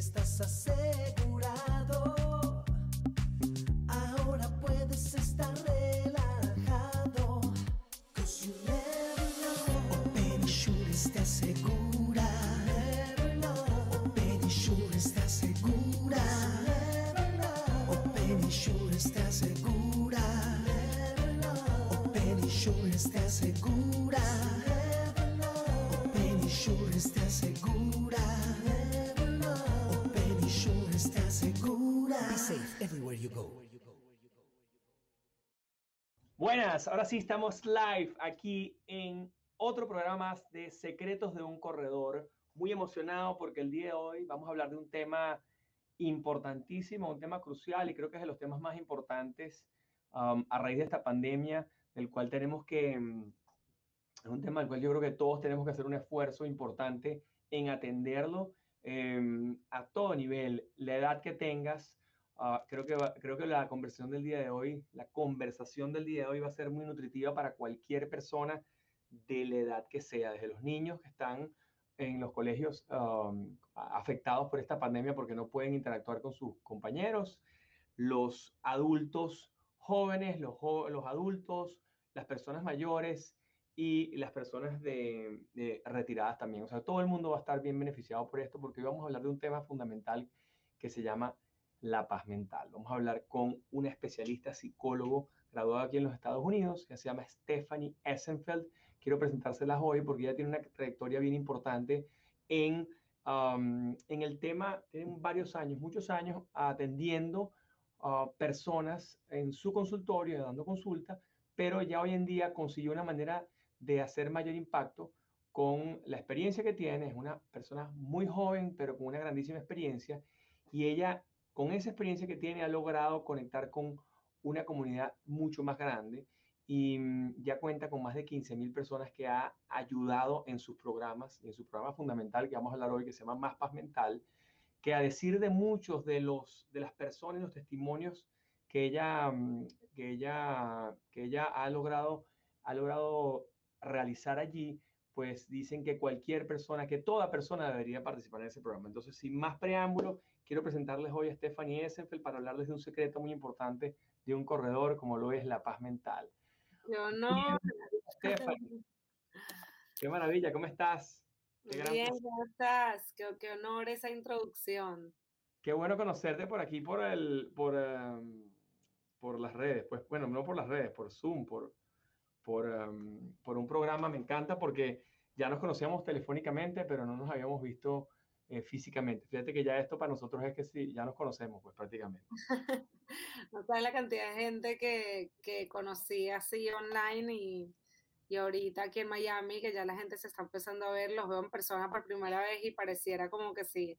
estás asegurado. Ahora puedes estar relajado. Cause you never know. Open Insurance te asegura. Never know. Open Insurance te asegura. Never know. Open Insurance te asegura. Never know. Safe everywhere you go. Buenas, ahora sí estamos live aquí en otro programa más de Secretos de un Corredor. Muy emocionado porque el día de hoy vamos a hablar de un tema importantísimo, un tema crucial y creo que es de los temas más importantes um, a raíz de esta pandemia, del cual tenemos que, um, es un tema del cual yo creo que todos tenemos que hacer un esfuerzo importante en atenderlo um, a todo nivel, la edad que tengas, Ah, creo, que va- creo que la conversación del día de hoy, la conversación del día de hoy va a ser muy nutritiva para cualquier persona de la edad que sea, desde los niños que están en los colegios um, afectados por esta pandemia porque no pueden interactuar con sus compañeros, los adultos jóvenes, los, los adultos, las personas mayores y las personas de, de retiradas también. O sea, todo el mundo va a estar bien beneficiado por esto porque hoy vamos a hablar de un tema fundamental que se llama la paz mental. Vamos a hablar con una especialista psicólogo graduada aquí en los Estados Unidos, que se llama Stephanie Essenfeld. Quiero presentárselas hoy porque ella tiene una trayectoria bien importante en, en el tema, tiene varios años, muchos años atendiendo a personas en su consultorio, dando consulta, pero ya hoy en día consiguió una manera de hacer mayor impacto con la experiencia que tiene. Es una persona muy joven, pero con una grandísima experiencia. Y ella con esa experiencia que tiene, ha logrado conectar con una comunidad mucho más grande y mm, ya cuenta con más de 15 mil personas que ha ayudado en sus programas y en su programa fundamental que vamos a hablar hoy, que se llama Más Paz Mental, que a decir de muchos de, los, de las personas y los testimonios que ella, mm, que ella, que ella ha, logrado, ha logrado realizar allí, pues dicen que cualquier persona, que toda persona debería participar en ese programa. Entonces, sin más preámbulo, quiero presentarles hoy a Stephanie Essenfeld para hablarles de un secreto muy importante de un corredor como lo es la paz mental. Yo no. Stephanie, qué maravilla, ¿cómo estás? Qué gran Bien. ¿cómo estás? Qué, qué honor esa introducción. Qué bueno conocerte por aquí, por el, por, um, por las redes. Pues bueno, no por las redes, por Zoom, por, por, um, por un programa. Me encanta porque ya nos conocíamos telefónicamente, pero no nos habíamos visto eh, físicamente. Fíjate que ya esto para nosotros es que sí, ya nos conocemos, pues prácticamente. No sabes la cantidad de gente que, que conocí así online y, y ahorita aquí en Miami, que ya la gente se está empezando a ver, los veo en persona por primera vez y pareciera como que sí,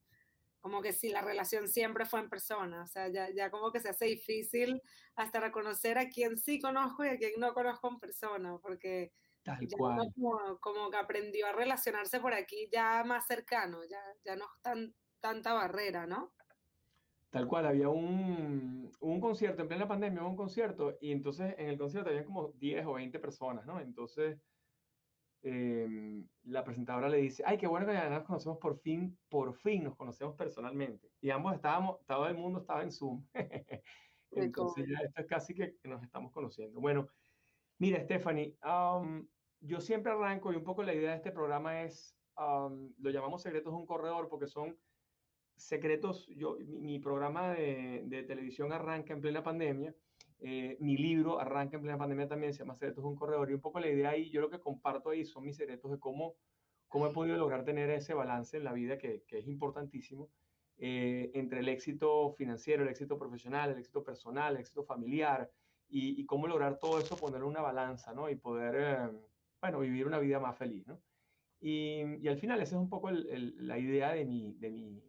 como que si la relación siempre fue en persona. O sea, ya, ya como que se hace difícil hasta reconocer a quien sí conozco y a quien no conozco en persona, porque Tal ya cual. como, como que aprendió a relacionarse por aquí ya más cercano, ya, ya no es tan, tanta barrera, ¿no? Tal cual, había un, un concierto, en plena pandemia hubo un concierto, y entonces en el concierto había como 10 o 20 personas, ¿no? Entonces eh, la presentadora le dice, ay, qué bueno que ya nos conocemos por fin, por fin nos conocemos personalmente. Y ambos estábamos, todo el mundo estaba en Zoom. Entonces ya esto es casi que nos estamos conociendo. Bueno, mira, Stephanie, yo siempre arranco y un poco la idea de este programa es, lo llamamos secretos de un corredor porque son secretos, yo, mi, programa de, televisión arranca en plena pandemia, eh, mi libro arranca en plena pandemia también, se llama Secretos de un Corredor, y un poco la idea ahí, yo lo que comparto ahí son mis secretos de cómo, cómo he podido lograr tener ese balance en la vida que, que es importantísimo, eh, entre el éxito financiero, el éxito profesional, el éxito personal, el éxito familiar, y, cómo lograr todo eso, poner una balanza, ¿no? Y poder, eh, bueno, vivir una vida más feliz, ¿no? Y, y al final esa es un poco la idea de mi, de mi,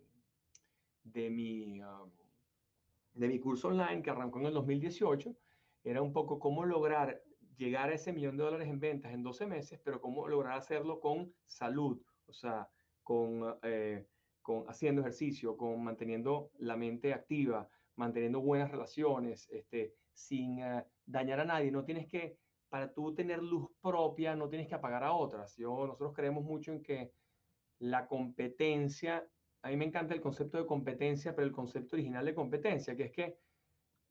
de mi, de mi curso online que arrancó en el 2018. Era un poco cómo lograr llegar a ese millón de dólares en ventas en 12 meses, pero cómo lograr hacerlo con salud, o sea, con, eh, con haciendo ejercicio, con manteniendo la mente activa, manteniendo buenas relaciones, este, sin uh, dañar a nadie. No tienes que, para tú tener luz propia, no tienes que apagar a otras. Yo, nosotros creemos mucho en que la competencia a mí me encanta el concepto de competencia, pero el concepto original de competencia, que es que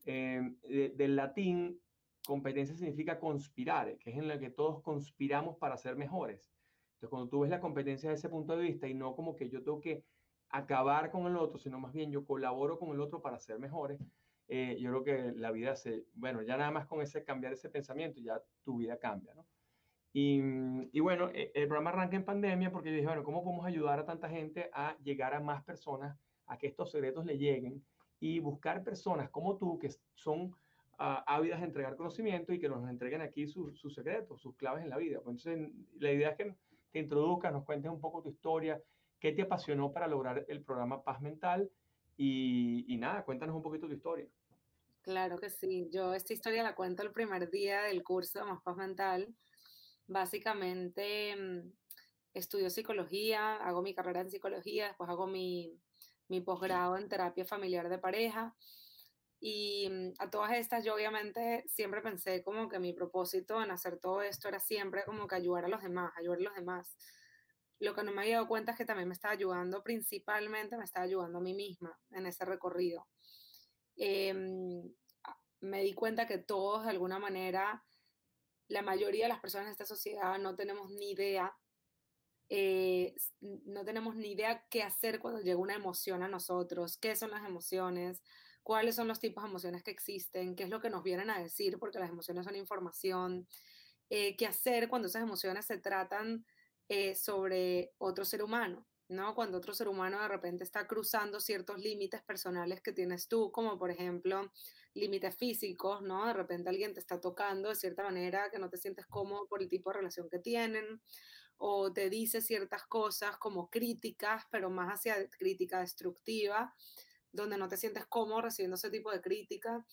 eh, del latín, competencia significa conspirar, que es en la que todos conspiramos para ser mejores. Entonces, cuando tú ves la competencia desde ese punto de vista y no como que yo tengo que acabar con el otro, sino más bien yo colaboro con el otro para ser mejores, eh, yo creo que la vida se, bueno, ya nada más con ese cambiar ese pensamiento, ya tu vida cambia, ¿no? Y, y, bueno, e, el programa arranca en pandemia porque yo dije, bueno, ¿cómo podemos ayudar a tanta gente a llegar a más personas, a que estos secretos le lleguen y buscar personas como tú que son uh, ávidas de entregar conocimiento y que nos entreguen aquí sus secretos, sus claves en la vida. Pues entonces, la idea es que te introduzcas, nos cuentes un poco tu historia, qué te apasionó para lograr el programa Paz Mental y, y nada, cuéntanos un poquito tu historia. Claro que sí, yo esta historia la cuento el primer día del curso de Más Paz Mental Básicamente mm, estudio psicología, hago mi carrera en psicología, después hago mi, mi posgrado en terapia familiar de pareja. Y mm, a todas estas yo obviamente siempre pensé como que mi propósito en hacer todo esto era siempre como que ayudar a los demás, ayudar a los demás. Lo que no me había dado cuenta es que también me estaba ayudando, principalmente me estaba ayudando a mí misma en ese recorrido. Em, me di cuenta que todos de alguna manera la mayoría de las personas de esta sociedad no tenemos ni idea, eh, no tenemos ni idea qué hacer cuando llega una emoción a nosotros, qué son las emociones, cuáles son los tipos de emociones que existen, qué es lo que nos vienen a decir, porque las emociones son información, eh, qué hacer cuando esas emociones se tratan eh, sobre otro ser humano. ¿No? Cuando otro ser humano de repente está cruzando ciertos límites personales que tienes tú, como por ejemplo límites físicos, ¿no? De repente alguien te está tocando de cierta manera que no te sientes cómodo por el tipo de relación que tienen, o te dice ciertas cosas como críticas, pero más hacia crítica destructiva, donde no te sientes cómodo recibiendo ese tipo de crítica,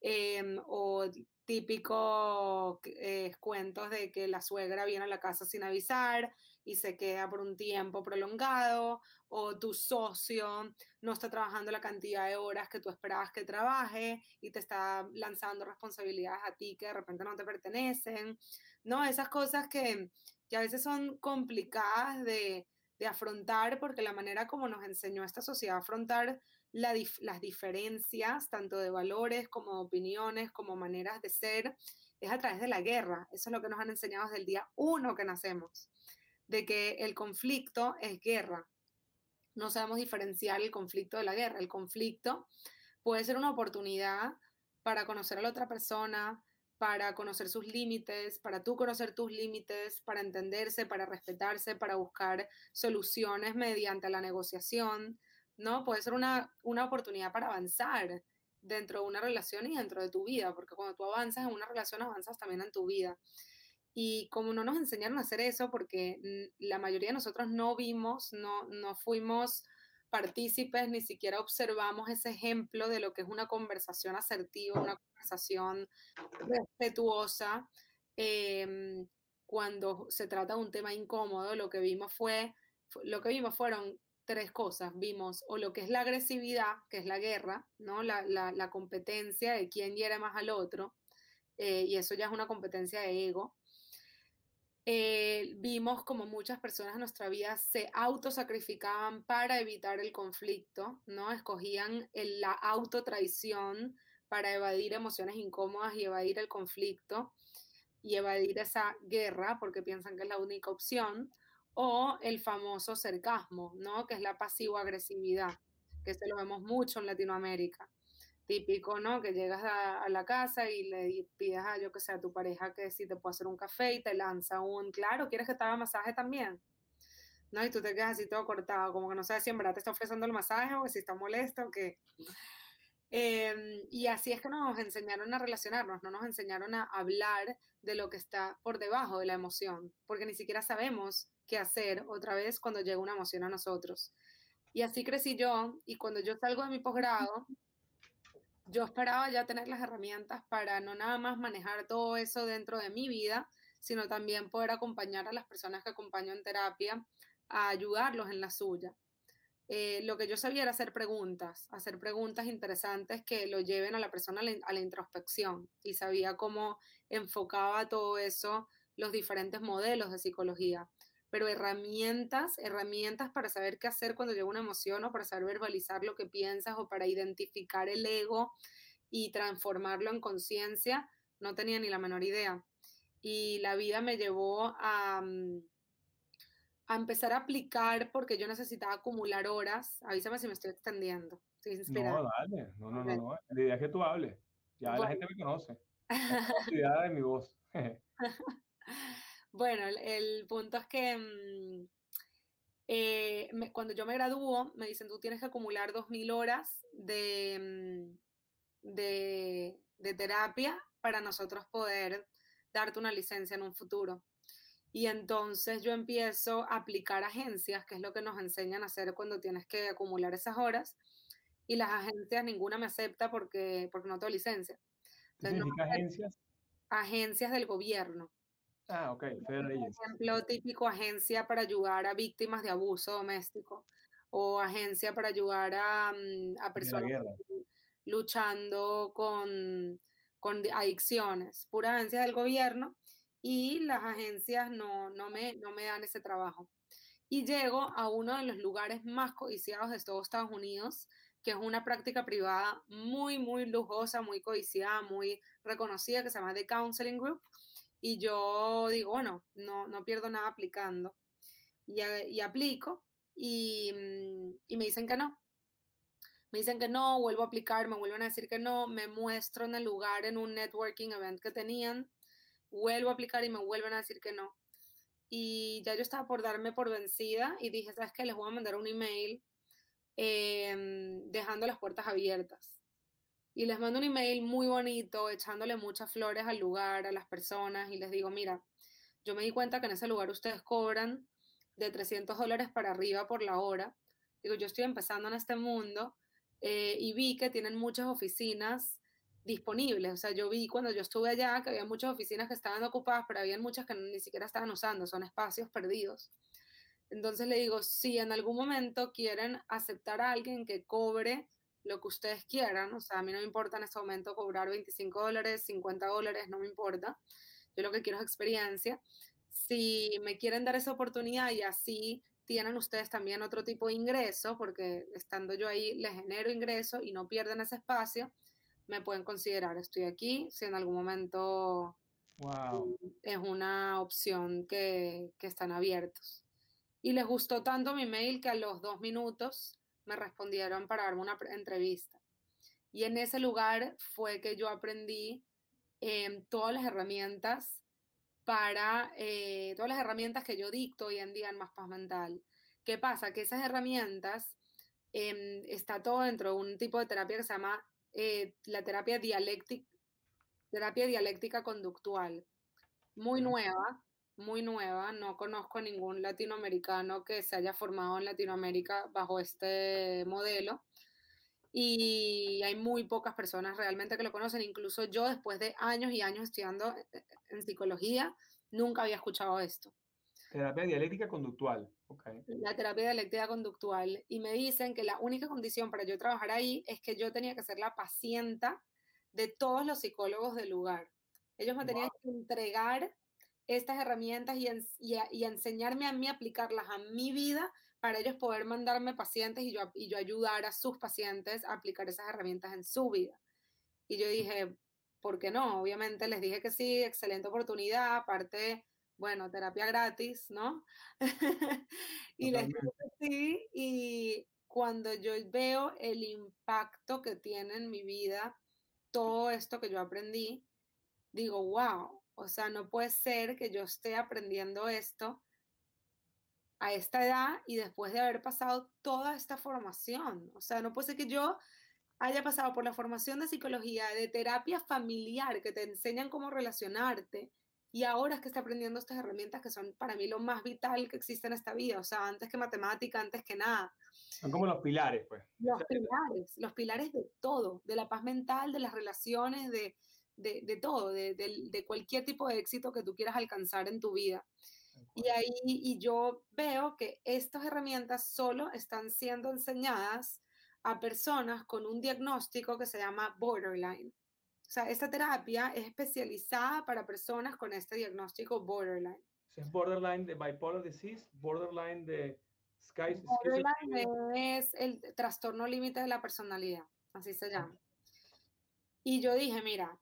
em, o típicos eh, cuentos de que la suegra viene a la casa sin avisar y se queda por un tiempo prolongado, o tu socio no está trabajando la cantidad de horas que tú esperabas que trabaje y te está lanzando responsabilidades a ti que de repente no te pertenecen, ¿no? Esas cosas que, que a veces son complicadas de, de afrontar porque la manera como nos enseñó esta sociedad a afrontar las diferencias, tanto de valores como opiniones, como maneras de ser, es a través de la guerra. Eso es lo que nos han enseñado desde el día uno que nacemos, de que el conflicto es guerra. No sabemos diferenciar el conflicto de la guerra. El conflicto puede ser una oportunidad para conocer a la otra persona, para conocer sus límites, para tú conocer tus límites, para entenderse, para respetarse, para buscar soluciones mediante la negociación, ¿no? Puede ser una, una oportunidad para avanzar dentro de una relación y dentro de tu vida, porque cuando tú avanzas en una relación, avanzas también en tu vida. Y como no nos enseñaron a hacer eso, porque la mayoría de nosotros no vimos, no, no fuimos partícipes, ni siquiera observamos ese ejemplo de lo que es una conversación asertiva, una conversación respetuosa. Em, cuando se trata de un tema incómodo, lo que vimos fue, lo que vimos fueron tres cosas. Vimos o lo que es la agresividad, que es la guerra, ¿no? La, la, competencia de quién hiere más al otro, eh, y eso ya es una competencia de ego. Eh, vimos como muchas personas en nuestra vida se autosacrificaban para evitar el conflicto, ¿no? Escogían el, la autotraición para evadir emociones incómodas y evadir el conflicto y evadir esa guerra porque piensan que es la única opción o el famoso sarcasmo, ¿no? Que es la pasivo-agresividad, que se lo vemos mucho en Latinoamérica. Típico, ¿no? Que llegas a, la casa y le pides a, yo que sé, a tu pareja que si te puede hacer un café y te lanza un, claro, ¿quieres que te haga masaje también? ¿No? Y tú te quedas así todo cortado, como que no sabes si en verdad te está ofreciendo el masaje o si está molesto o qué. Em, y así es que nos enseñaron a relacionarnos, no nos enseñaron a hablar de lo que está por debajo de la emoción, porque ni siquiera sabemos qué hacer otra vez cuando llega una emoción a nosotros. Y así crecí yo, y cuando yo salgo de mi posgrado, yo esperaba ya tener las herramientas para no nada más manejar todo eso dentro de mi vida, sino también poder acompañar a las personas que acompaño en terapia a ayudarlos en la suya. Eh, lo que yo sabía era hacer preguntas, hacer preguntas interesantes que lo lleven a la persona a la, introspección y sabía cómo enfocaba todo eso los diferentes modelos de psicología. Pero herramientas, herramientas para saber qué hacer cuando llega una emoción o para saber verbalizar lo que piensas o para identificar el ego y transformarlo en conciencia, no tenía ni la menor idea. Y la vida me llevó a, mm, a empezar a aplicar porque yo necesitaba acumular horas. Avísame si me estoy extendiendo. no, dale. No, no, no, no. La idea es que tú hables. Ya la gente me conoce. La de mi voz. bueno, el, punto es que mm, eh, cuando yo me gradúo, me dicen, tú tienes que acumular 2.000 horas de, mm, de, de terapia para nosotros poder darte una licencia en un futuro. Y entonces yo empiezo a aplicar agencias, que es lo que nos enseñan a hacer cuando tienes que acumular esas horas. Y las agencias, ninguna me acepta porque, porque no tengo licencia. ¿Qué significa agencias? Agencias del gobierno. Ah, ok. Por ejemplo, típico agencia para ayudar a víctimas de abuso doméstico o agencia para ayudar a, mm, a personas luchando con, con adicciones. Pura agencia del gobierno y las agencias no, no, me, no me dan ese trabajo. Y llego a uno de los lugares más codiciados de todos Estados Unidos, que es una práctica privada muy, muy lujosa, muy codiciada, muy reconocida, que se llama The Counseling Group. Y yo digo, bueno, no, no pierdo nada aplicando. Y, y aplico y, mm, y me dicen que no. Me dicen que no, vuelvo a aplicar, me vuelven a decir que no, me muestro en el lugar en un networking event que tenían vuelvo a aplicar y me vuelven a decir que no. Y ya yo estaba por darme por vencida y dije, ¿sabes qué? Les voy a mandar un email em, dejando las puertas abiertas. Y les mando un email muy bonito, echándole muchas flores al lugar, a las personas, y les digo, mira, yo me di cuenta que en ese lugar ustedes cobran de 300 dólares para arriba por la hora. Digo, yo estoy empezando en este mundo eh, y vi que tienen muchas oficinas disponibles. O sea, yo vi cuando yo estuve allá que había muchas oficinas que estaban ocupadas, pero había muchas que ni siquiera estaban usando, son espacios perdidos. Entonces le digo, si en algún momento quieren aceptar a alguien que cobre lo que ustedes quieran, o sea, a mí no me importa en este momento cobrar 25 dólares, 50 dólares, no me importa. Yo lo que quiero es experiencia. Si me quieren dar esa oportunidad y así tienen ustedes también otro tipo de ingreso, porque estando yo ahí les genero ingreso y no pierden ese espacio, me pueden considerar. Estoy aquí si en algún momento es una opción que, que están abiertos. Y les gustó tanto mi mail que a los dos minutos me respondieron para darme una entrevista. Y en ese lugar fue que yo aprendí em, todas las herramientas para, eh, todas las herramientas que yo dicto hoy en día en Más Paz Mental. ¿Qué pasa? Que esas herramientas eh, está todo dentro de un tipo de terapia que se llama eh, la terapia dialéctica, terapia dialéctica conductual, muy nueva, muy nueva. No conozco ningún latinoamericano que se haya formado en Latinoamérica bajo este modelo. Y hay muy pocas personas realmente que lo conocen. Incluso yo, después de años y años estudiando en psicología, nunca había escuchado esto. Terapia dialéctica conductual. Okay. La terapia dialéctica conductual. Y me dicen que la única condición para yo trabajar ahí es que yo tenía que ser la paciente de todos los psicólogos del lugar. Ellos me tenían que entregar estas herramientas y, y, enseñarme a mí aplicarlas a mi vida para ellos poder mandarme pacientes y yo, y yo ayudar a sus pacientes a aplicar esas herramientas en su vida. Y yo dije, ¿por qué no? Obviamente les dije que sí, excelente oportunidad, aparte bueno, terapia gratis, ¿no? y les digo sí, y cuando yo veo el impacto que tiene en mi vida todo esto que yo aprendí, digo, wow, o sea, no puede ser que yo esté aprendiendo esto a esta edad y después de haber pasado toda esta formación. O sea, no puede ser que yo haya pasado por la formación de psicología, de terapia familiar, que te enseñan cómo relacionarte, y ahora es que está aprendiendo estas herramientas que son para mí lo más vital que existe en esta vida, o sea, antes que matemática, antes que nada. Son como los pilares, pues. Los pilares, los pilares de todo, de la paz mental, de las relaciones, de, de, de todo, de, de, cualquier tipo de éxito que tú quieras alcanzar en tu vida. Y ahí, y yo veo que estas herramientas solo están siendo enseñadas a personas con un diagnóstico que se llama borderline. O sea, esta terapia es especializada para personas con este diagnóstico borderline. Es borderline de bipolar disease, borderline de sky. Borderline es el trastorno límite de la personalidad, así se llama. Y yo dije, mira,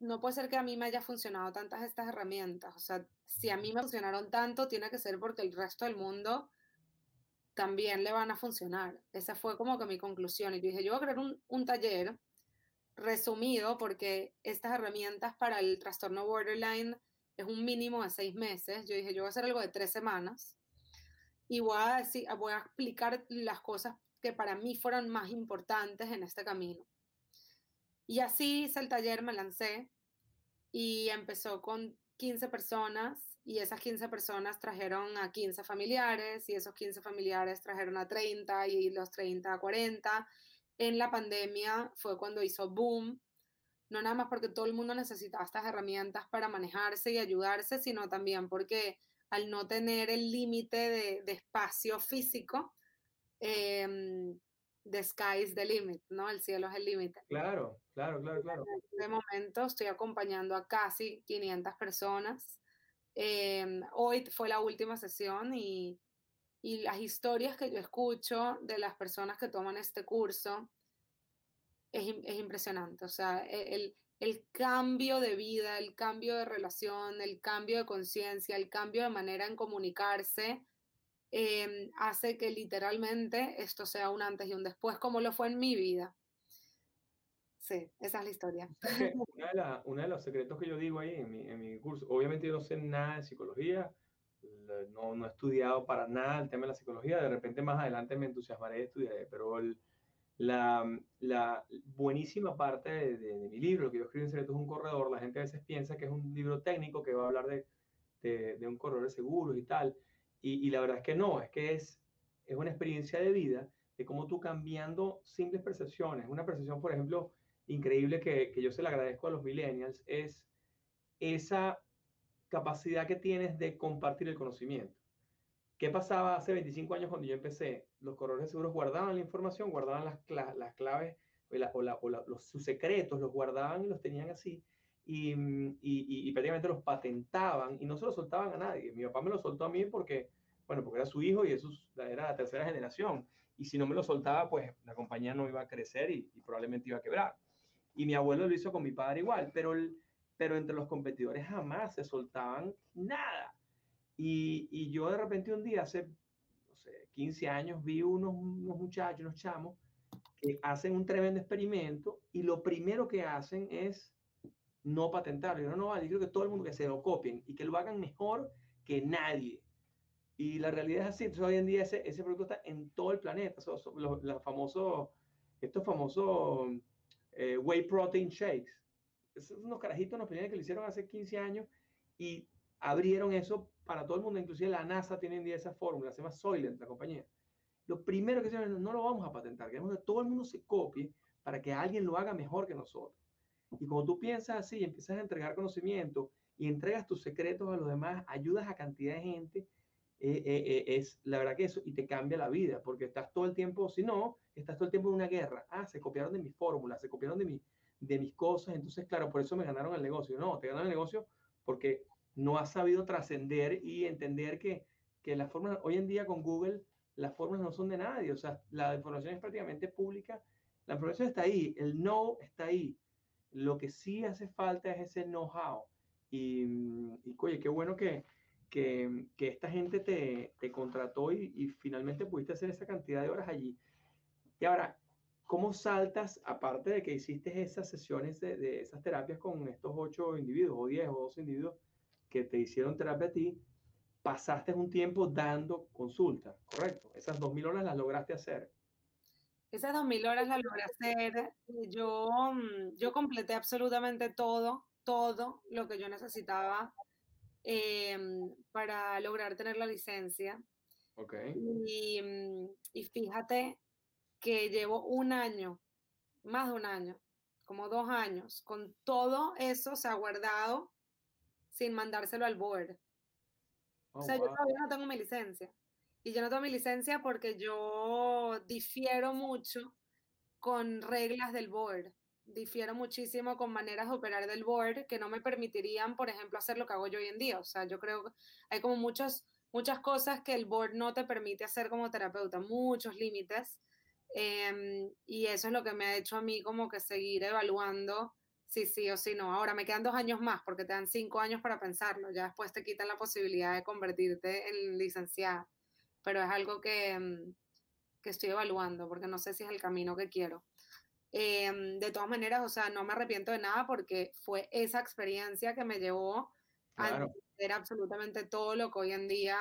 no puede ser que a mí me haya funcionado tantas estas herramientas. O sea, si a mí me funcionaron tanto, tiene que ser porque el resto del mundo también le van a funcionar. Esa fue como que mi conclusión. Y dije, yo voy a crear un, taller resumido porque estas herramientas para el trastorno borderline es un mínimo de seis meses. Yo dije, yo voy a hacer algo de tres semanas y voy a, decir, explicar las cosas que para mí fueron más importantes en este camino. Y así hice el taller, me lancé y empezó con 15 personas y esas 15 personas trajeron a 15 familiares y esos 15 familiares trajeron a 30 y los 30 a 40. En la pandemia fue cuando hizo boom, no nada más porque todo el mundo necesitaba estas herramientas para manejarse y ayudarse, sino también porque al no tener el límite de, espacio físico, eh, the sky is the limit, ¿no? El cielo es el límite. Claro, claro, claro, claro. En este momento estoy acompañando a casi 500 personas Em, hoy fue la última sesión y, y, las historias que yo escucho de las personas que toman este curso es, es impresionante. O sea, e, el, el, cambio de vida, el cambio de relación, el cambio de conciencia, el cambio de manera en comunicarse, eh, hace que literalmente esto sea un antes y un después, como lo fue en mi vida. Sí, esa es la historia. Uno de, los secretos que yo digo ahí en mi, en mi, curso, obviamente yo no sé nada de psicología, no, no, he estudiado para nada el tema de la psicología, de repente más adelante me entusiasmaré de estudiar, pero la, la, buenísima parte de, mi libro, que yo escribo en Secretos de un Corredor, la gente a veces piensa que es un libro técnico que va a hablar de, de, de un corredor de seguros y tal, y, y, la verdad es que no, es que es, es una experiencia de vida de cómo tú cambiando simples percepciones, una percepción, por ejemplo, increíble que, que yo se le agradezco a los millennials es esa capacidad que tienes de compartir el conocimiento. ¿Qué pasaba hace 25 años cuando yo empecé? Los corredores de seguros guardaban la información, guardaban las, las claves o, o, los, sus secretos, los guardaban y los tenían así. Y, y, y, prácticamente los patentaban y no se los soltaban a nadie. Mi papá me lo soltó a mí porque, bueno, porque era su hijo y eso era la tercera generación. Y si no me lo soltaba, pues la compañía no iba a crecer y probablemente iba a quebrar. Y mi abuelo lo hizo con mi padre igual, pero, el, pero entre los competidores jamás se soltaban nada. Y, y yo de repente un día, hace, no sé, 15 años, vi unos, unos muchachos, unos chamos, que hacen un tremendo experimento y lo primero que hacen es no patentarlo. Yo no, no yo creo que todo el mundo que se lo copien y que lo hagan mejor que nadie. Y la realidad es así. Entonces, hoy en día ese, ese producto está en todo el planeta. los, los famosos, estos famosos eh, whey protein shakes. Esos unos carajitos nos que lo hicieron hace 15 años y abrieron eso para todo el mundo, inclusive la NASA tiene día esa fórmula, se llama Soylent, la compañía. Lo primero que hicieron no lo vamos a patentar, queremos que todo el mundo se copie para que alguien lo haga mejor que nosotros. Y como tú piensas así, empiezas a entregar conocimiento y entregas tus secretos a los demás, ayudas a cantidad de gente, eh, eh, es la verdad que eso, y te cambia la vida, porque estás todo el tiempo, si no, estás todo el tiempo en una guerra. Ah, se copiaron de mis fórmulas, se copiaron de, mi, de mis cosas, entonces, claro, por eso me ganaron el negocio. No, te ganaron el negocio porque no has sabido trascender y entender que, que las fórmulas, hoy en día con Google, las fórmulas no son de nadie, o sea, la información es prácticamente pública, la información está ahí, el no está ahí. Lo que sí hace falta es ese know-how. Y, y, oye, qué bueno que, que, esta gente te, te contrató y, y, finalmente pudiste hacer esa cantidad de horas allí. Y ahora, ¿cómo saltas, aparte de que hiciste esas sesiones de, de esas terapias con estos ocho individuos, o diez o doce individuos que te hicieron terapia a ti, pasaste un tiempo dando consulta, ¿correcto? Esas dos mil horas las lograste hacer. Esas dos mil horas las logré hacer. Yo, mm, yo completé absolutamente todo, todo lo que yo necesitaba Em, para lograr tener la licencia. Okay. Y, mm, y, fíjate que llevo un año, más de un año, como dos años, con todo eso se ha guardado sin mandárselo al board. o oh, sea, yo todavía no tengo mi licencia. Y yo no tengo mi licencia porque yo difiero mucho con reglas del board. Difiero muchísimo con maneras de operar del board que no me permitirían, por ejemplo, hacer lo que hago yo hoy en día. O sea, yo creo que hay como muchos, muchas cosas que el board no te permite hacer como terapeuta, muchos límites. Em, y eso es lo que me ha hecho a mí como que seguir evaluando si sí o si no. Ahora me quedan dos años más porque te dan cinco años para pensarlo. Ya después te quitan la posibilidad de convertirte en licenciada. Pero es algo que, em, que estoy evaluando porque no sé si es el camino que quiero. Em, de todas maneras, o sea, no me arrepiento de nada porque fue esa experiencia que me llevó a entender absolutamente todo lo que hoy en día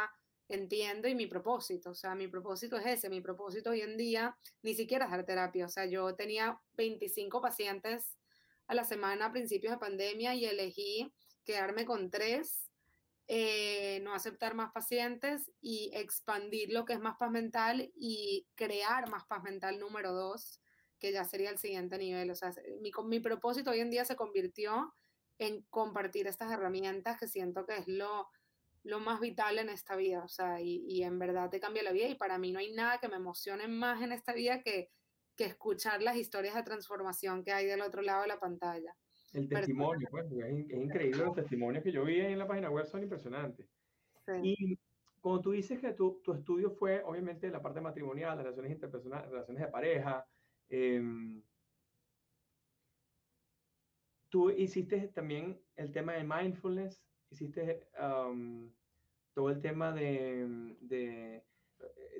entiendo y mi propósito. O sea, mi propósito es ese. Mi propósito hoy en día ni siquiera es dar terapia. O sea, yo tenía 25 pacientes a la semana a principios de pandemia y elegí quedarme con tres, eh, no aceptar más pacientes y expandir lo que es más paz mental y crear más paz mental número dos que ya sería el siguiente nivel. O sea, mi, mi propósito hoy en día se convirtió en compartir estas herramientas que siento que es lo, lo más vital en esta vida. O sea, y, y, en verdad te cambia la vida. Y para mí no hay nada que me emocione más en esta vida que, que escuchar las historias de transformación que hay del otro lado de la pantalla. El testimonio, pues, es, increíble los testimonios que yo vi en la página web, son impresionantes. Sí. Y cuando tú dices que tu, tu estudio fue, obviamente, la parte matrimonial, las relaciones interpersonales, relaciones de pareja, eh, tú hiciste también el tema de mindfulness, hiciste um, todo el tema de,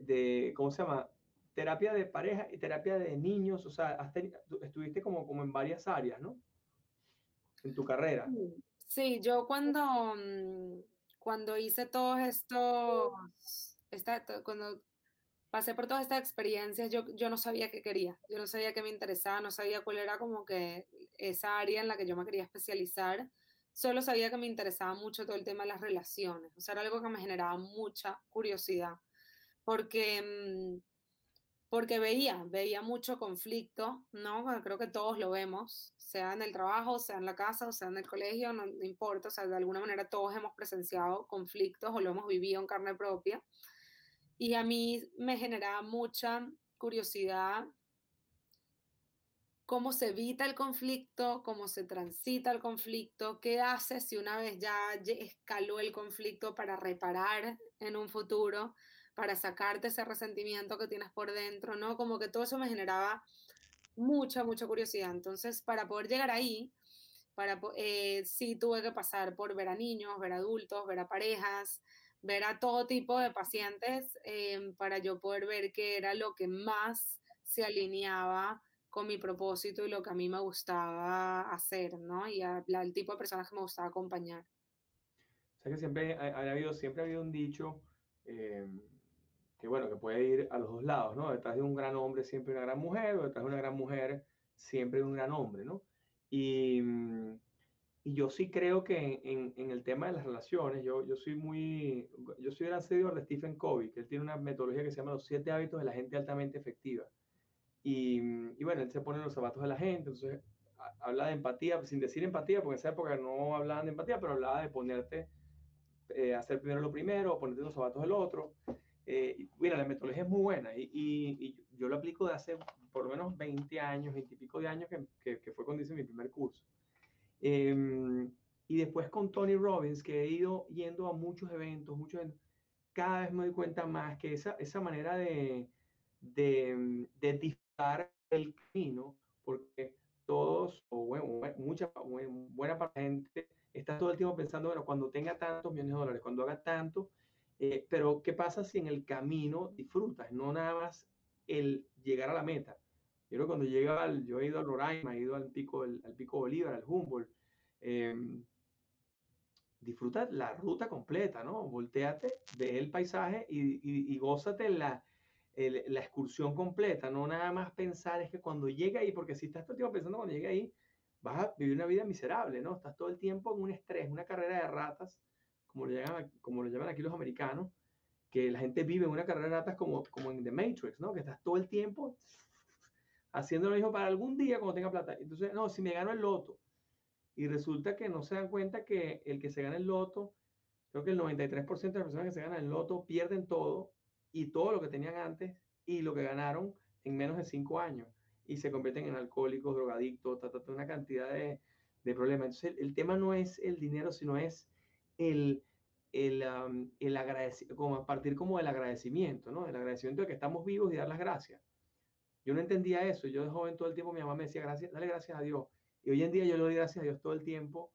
de, ¿cómo se llama? Terapia de pareja y terapia de niños, o sea, estuviste como, como en varias áreas, ¿no? En tu carrera. Sí, yo cuando, mm, cuando hice todos estos, esta, cuando pasé por todas estas experiencias, yo, yo no sabía qué quería, yo no sabía qué me interesaba, no sabía cuál era como que esa área en la que yo me quería especializar, solo sabía que me interesaba mucho todo el tema de las relaciones, o sea, era algo que me generaba mucha curiosidad, porque, mm, porque veía, veía mucho conflicto, ¿no? creo que todos lo vemos, sea en el trabajo, sea en la casa, o sea en el colegio, no, no importa, o sea, de alguna manera todos hemos presenciado conflictos o lo hemos vivido en carne propia. Y a mí me generaba mucha curiosidad cómo se evita el conflicto, cómo se transita el conflicto, qué haces si una vez ya escaló el conflicto para reparar en un futuro, para sacarte ese resentimiento que tienes por dentro, ¿no? Como que todo eso me generaba mucha, mucha curiosidad. Entonces, para poder llegar ahí, para, eh, sí tuve que pasar por ver a niños, ver a adultos, ver a parejas, ver a todo tipo de pacientes eh, para yo poder ver qué era lo que más se alineaba con mi propósito y lo que a mí me gustaba hacer, ¿no? Y el tipo de personas que me gustaba acompañar. O sea que siempre ha, ha habido, siempre ha habido un dicho eh, que, bueno, que puede ir a los dos lados, ¿no? Detrás de un gran hombre siempre una gran mujer, o detrás de una gran mujer siempre un gran hombre, ¿no? Y, mm, y yo sí creo que en, en, el tema de las relaciones, yo, yo soy muy, yo soy gran seguidor de Stephen Covey, que él tiene una metodología que se llama los siete hábitos de la gente altamente efectiva. Y, y bueno, él se pone los zapatos de la gente, entonces habla de empatía, sin decir empatía, porque en esa época no hablaban de empatía, pero hablaba de ponerte, eh, hacer primero lo primero, ponerte los zapatos del otro. Eh, bueno, la metodología es muy buena y, y, y, yo lo aplico de hace por lo menos 20 años, 20 y pico de años, que, que, que fue cuando hice mi primer curso. Eh, y después con Tony Robbins, que he ido yendo a muchos eventos, muchos eventos, cada vez me doy cuenta más que esa, esa manera de, de, de disfrutar el camino, porque todos, o bueno, mucha, buena parte de la gente está todo el tiempo pensando, bueno, cuando tenga tantos millones de dólares, cuando haga tanto, eh, pero ¿qué pasa si en el camino disfrutas? No nada más el llegar a la meta. Yo creo que cuando llega al, yo he ido al Roraima, he ido al pico, al, al pico Bolívar, al Humboldt, eh, disfruta la ruta completa, ¿no? Volteate, ve el paisaje y, y, y gózate la, el, la excursión completa, no nada más pensar es que cuando llegue ahí, porque si estás todo el tiempo pensando cuando llegue ahí, vas a vivir una vida miserable, ¿no? Estás todo el tiempo en un estrés, una carrera de ratas, como lo llaman, como lo llaman aquí los americanos, que la gente vive una carrera de ratas como, como en The Matrix, ¿no? Que estás todo el tiempo haciendo lo mismo para algún día cuando tenga plata. Entonces, no, si me gano el loto, y resulta que no se dan cuenta que el que se gana el loto, creo que el 93% de las personas que se ganan el loto pierden todo y todo lo que tenían antes y lo que ganaron en menos de cinco años. y se convierten en alcohólicos, drogadictos, una cantidad de, de problemas. Entonces, el, tema no es el dinero, sino es el, el, el agradecimiento, como a partir como del agradecimiento, ¿no? El agradecimiento de que estamos vivos y dar las gracias. Yo no entendía eso. Yo de joven todo el tiempo mi mamá me decía, gracias, dale gracias a Dios. Y hoy en día yo le doy gracias a Dios todo el tiempo,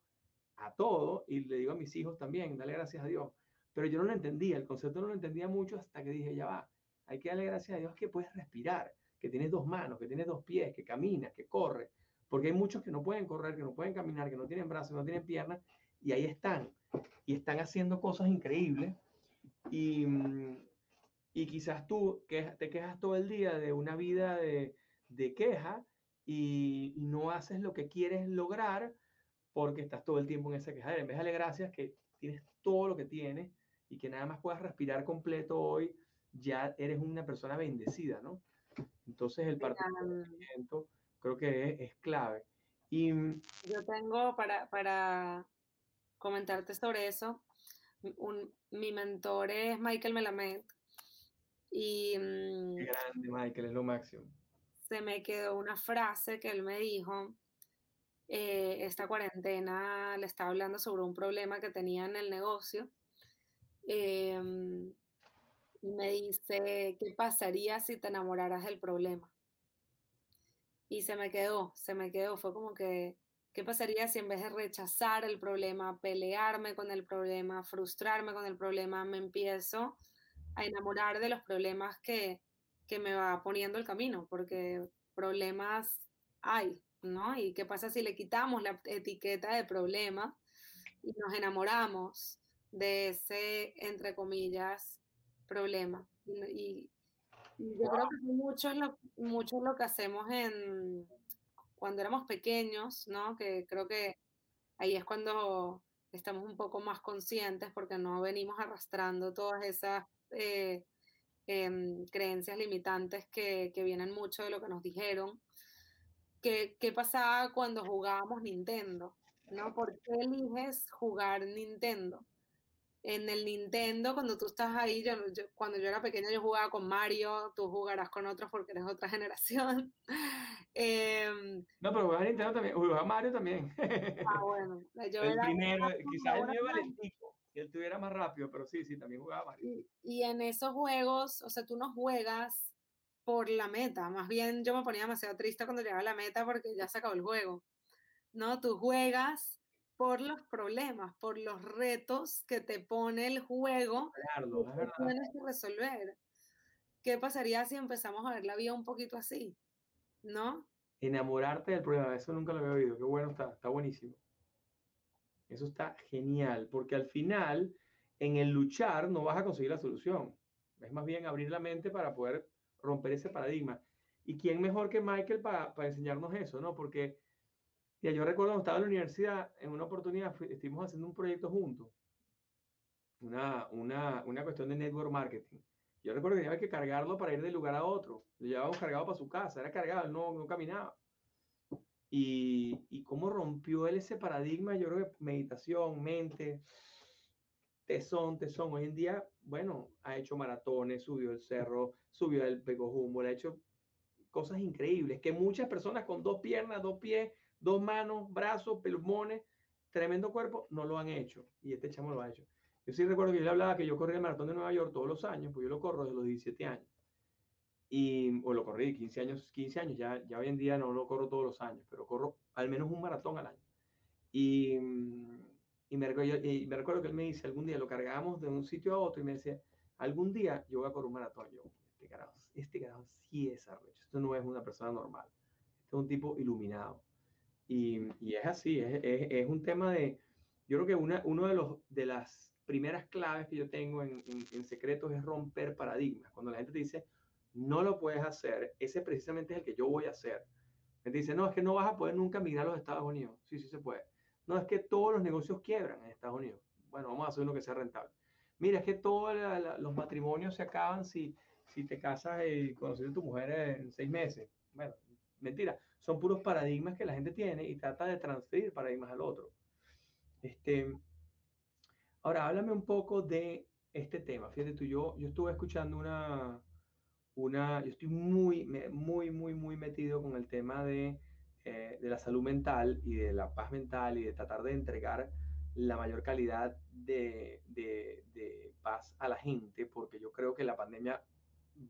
a todo, y le digo a mis hijos también, dale gracias a Dios. Pero yo no lo entendía, el concepto no lo entendía mucho hasta que dije, ya va, hay que darle gracias a Dios que puedes respirar, que tienes dos manos, que tienes dos pies, que caminas, que corres, porque hay muchos que no pueden correr, que no pueden caminar, que no tienen brazos, no tienen piernas, y ahí están, y están haciendo cosas increíbles. Y, y quizás tú que te quejas todo el día de una vida de, de queja y, no haces lo que quieres lograr porque estás todo el tiempo en esa queja. En vez de darle gracias que tienes todo lo que tienes y que nada más puedas respirar completo hoy, ya eres una persona bendecida, ¿no? Entonces el partimiento creo que es, clave. Y mm, yo tengo para, para comentarte sobre eso, un, mi mentor es Michael Melamed. Y, mm, Qué grande, Michael, es lo máximo. Se me quedó una frase que él me dijo. Eh, esta cuarentena le estaba hablando sobre un problema que tenía en el negocio. Em, y me dice, ¿qué pasaría si te enamoraras del problema? Y se me quedó, se me quedó, fue como que, ¿qué pasaría si en vez de rechazar el problema, pelearme con el problema, frustrarme con el problema, me empiezo a enamorar de los problemas que, que me va poniendo el camino? Porque problemas hay, ¿no? ¿Y qué pasa si le quitamos la etiqueta de problema y nos enamoramos de ese, entre comillas, problema. Y, yo creo que mucho es, lo, mucho lo que hacemos en, cuando éramos pequeños, ¿no? Que creo que ahí es cuando estamos un poco más conscientes porque no venimos arrastrando todas esas eh, em, creencias limitantes que, que, vienen mucho de lo que nos dijeron. ¿Qué, ¿Qué pasaba cuando jugábamos Nintendo? ¿no? ¿Por qué eliges jugar Nintendo? en el Nintendo, cuando tú estás ahí, yo, cuando yo era pequeña yo jugaba con Mario, tú jugarás con otros porque eres otra generación. Em, no, pero jugaba Nintendo también, jugaba Mario también. ah, bueno. Yo el primero, quizás el mío valentico, que él tuviera más rápido, pero sí, sí, también jugaba Mario. Y, y en esos juegos, o sea, tú no juegas por la meta, más bien yo me ponía demasiado triste cuando llegaba a la meta porque ya se acabó el juego. ¿no? Tú juegas por los problemas, por los retos que te pone el juego claro, que tienes que resolver. ¿Qué pasaría si empezamos a ver la vida un poquito así? ¿No? Enamorarte del problema, eso nunca lo había oído, qué bueno está, está buenísimo. Eso está genial, porque al final, en el luchar, no vas a conseguir la solución. Es más bien abrir la mente para poder romper ese paradigma. ¿Y quién mejor que Michael para, para enseñarnos eso, no? Porque y yo recuerdo cuando estaba en la universidad, en una oportunidad estuvimos haciendo un proyecto juntos, una, una, una cuestión de network marketing. Yo recuerdo que tenía que cargarlo para ir de lugar a otro. Lo llevábamos cargado para su casa, era cargado, no, no caminaba. Y, cómo rompió él ese paradigma, yo creo que meditación, mente, tesón, tesón. Hoy en día, bueno, ha hecho maratones, subió el cerro, subió el Peco ha hecho cosas increíbles que muchas personas con dos piernas, dos pies, dos manos, brazos, pulmones, tremendo cuerpo, no lo han hecho. Y este chamo lo ha hecho. Yo sí recuerdo que yo le hablaba que yo corría el maratón de Nueva York todos los años, pues yo lo corro desde los 17 años. Y, o lo corrí 15 años, 15 años, ya, ya hoy en día no lo corro todos los años, pero corro al menos un maratón al año. Y, y, me, recuerdo, y me recuerdo que él me dice, algún día lo cargamos de un sitio a otro y me decía, algún día yo voy a correr un maratón. Yo, este carajo, este carajo sí es arrecho, esto no es una persona normal, este es un tipo iluminado. Y, y es así, es, es, es, un tema de, yo creo que una uno de, los, de las primeras claves que yo tengo en, en, secretos es romper paradigmas. Cuando la gente te dice, no lo puedes hacer, ese precisamente es el que yo voy a hacer. Me dice, no, es que no vas a poder nunca migrar a los Estados Unidos. Sí, sí se puede. No, es que todos los negocios quiebran en Estados Unidos. Bueno, vamos a hacer uno que sea rentable. Mira, es que todos los matrimonios se acaban si, si te casas y conoces a tu mujer en seis meses. Bueno, mentira son puros paradigmas que la gente tiene y trata de transferir paradigmas al otro. Este, ahora, háblame un poco de este tema. Fíjate tú, yo, yo estuve escuchando una, una, yo estoy muy, muy, muy, muy metido con el tema de, eh, de la salud mental y de la paz mental y de tratar de entregar la mayor calidad de, de, de, paz a la gente, porque yo creo que la pandemia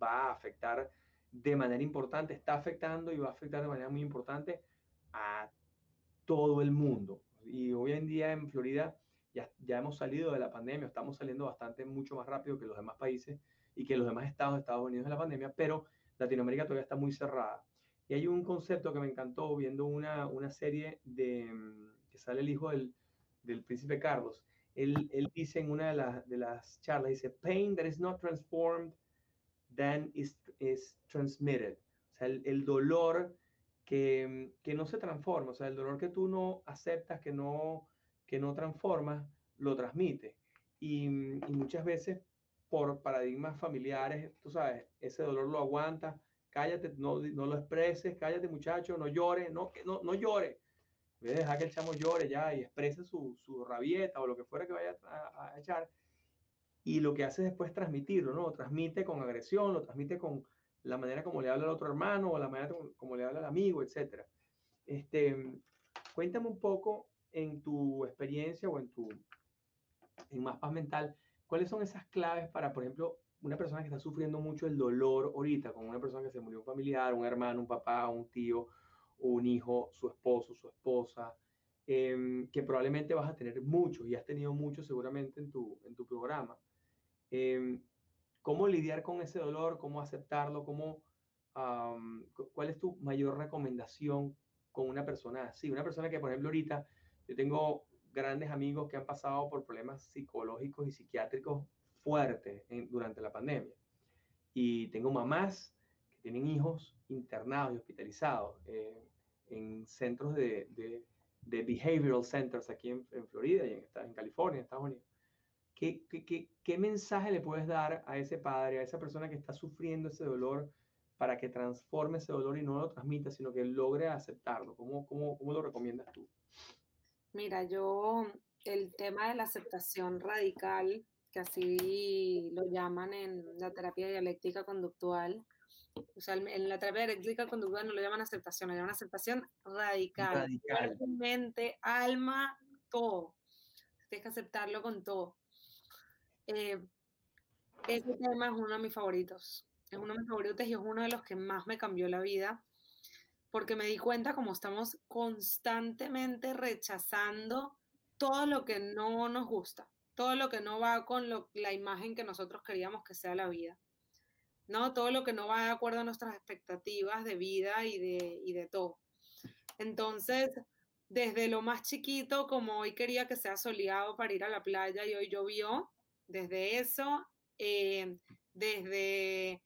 va a afectar de manera importante, está afectando y va a afectar de manera muy importante a todo el mundo. Y hoy en día en Florida ya, ya hemos salido de la pandemia, estamos saliendo bastante mucho más rápido que los demás países y que los demás estados de Estados Unidos de la pandemia, pero Latinoamérica todavía está muy cerrada. Y hay un concepto que me encantó viendo una, una serie de que sale el hijo del, del príncipe Carlos. Él, él, dice en una de, las de las charlas, dice, pain that is not transformed, then is, is transmitted. O sea, el, el dolor que, que, no se transforma, o sea, el dolor que tú no aceptas, que no, que no transformas, lo transmite. Y, y muchas veces por paradigmas familiares, tú sabes, ese dolor lo aguanta, cállate, no, no lo expreses, cállate muchacho, no llore, no, no, no llore. Voy a dejar que el chamo llore ya y exprese su, su rabieta o lo que fuera que vaya a, a, echar. Y lo que hace después es transmitirlo, ¿no? Lo transmite con agresión, lo transmite con la manera como le habla al otro hermano o la manera como le habla al amigo, etc. Este, cuéntame un poco en tu experiencia o en tu en más paz mental, ¿Cuáles son esas claves para, por ejemplo, una persona que está sufriendo mucho el dolor ahorita, con una persona que se murió un familiar, un hermano, un papá, un tío, un hijo, su esposo, su esposa, eh, que probablemente vas a tener muchos y has tenido muchos seguramente en tu, en tu programa. Eh, ¿Cómo lidiar con ese dolor? ¿Cómo aceptarlo? ¿Cómo, um, ¿Cuál es tu mayor recomendación con una persona así? Una persona que, por ejemplo, ahorita yo tengo grandes amigos que han pasado por problemas psicológicos y psiquiátricos fuertes durante la pandemia. Y tengo mamás que tienen hijos internados y hospitalizados eh, en centros de, de, de, behavioral centers aquí en, en Florida y en, en, California, en Estados Unidos. ¿Qué, qué, ¿Qué mensaje le puedes dar a ese padre, a esa persona que está sufriendo ese dolor para que transforme ese dolor y no lo transmita, sino que logre aceptarlo? ¿Cómo, cómo, cómo lo recomiendas tú? Mira, yo el tema de la aceptación radical, que así lo llaman en la terapia dialéctica conductual, o sea, en la terapia dialéctica conductual no lo llaman aceptación, lo llaman aceptación radical. Radical. Mente, alma, todo. Tienes que aceptarlo con todo. Eh, ese tema es uno de mis favoritos. Es uno de mis favoritos y es uno de los que más me cambió la vida porque me di cuenta como estamos constantemente rechazando todo lo que no nos gusta, todo lo que no va con lo, la imagen que nosotros queríamos que sea la vida, ¿no? Todo lo que no va de acuerdo a nuestras expectativas de vida y de, y de todo. Entonces, desde lo más chiquito, como hoy quería que sea soleado para ir a la playa y hoy llovió, desde eso, eh, desde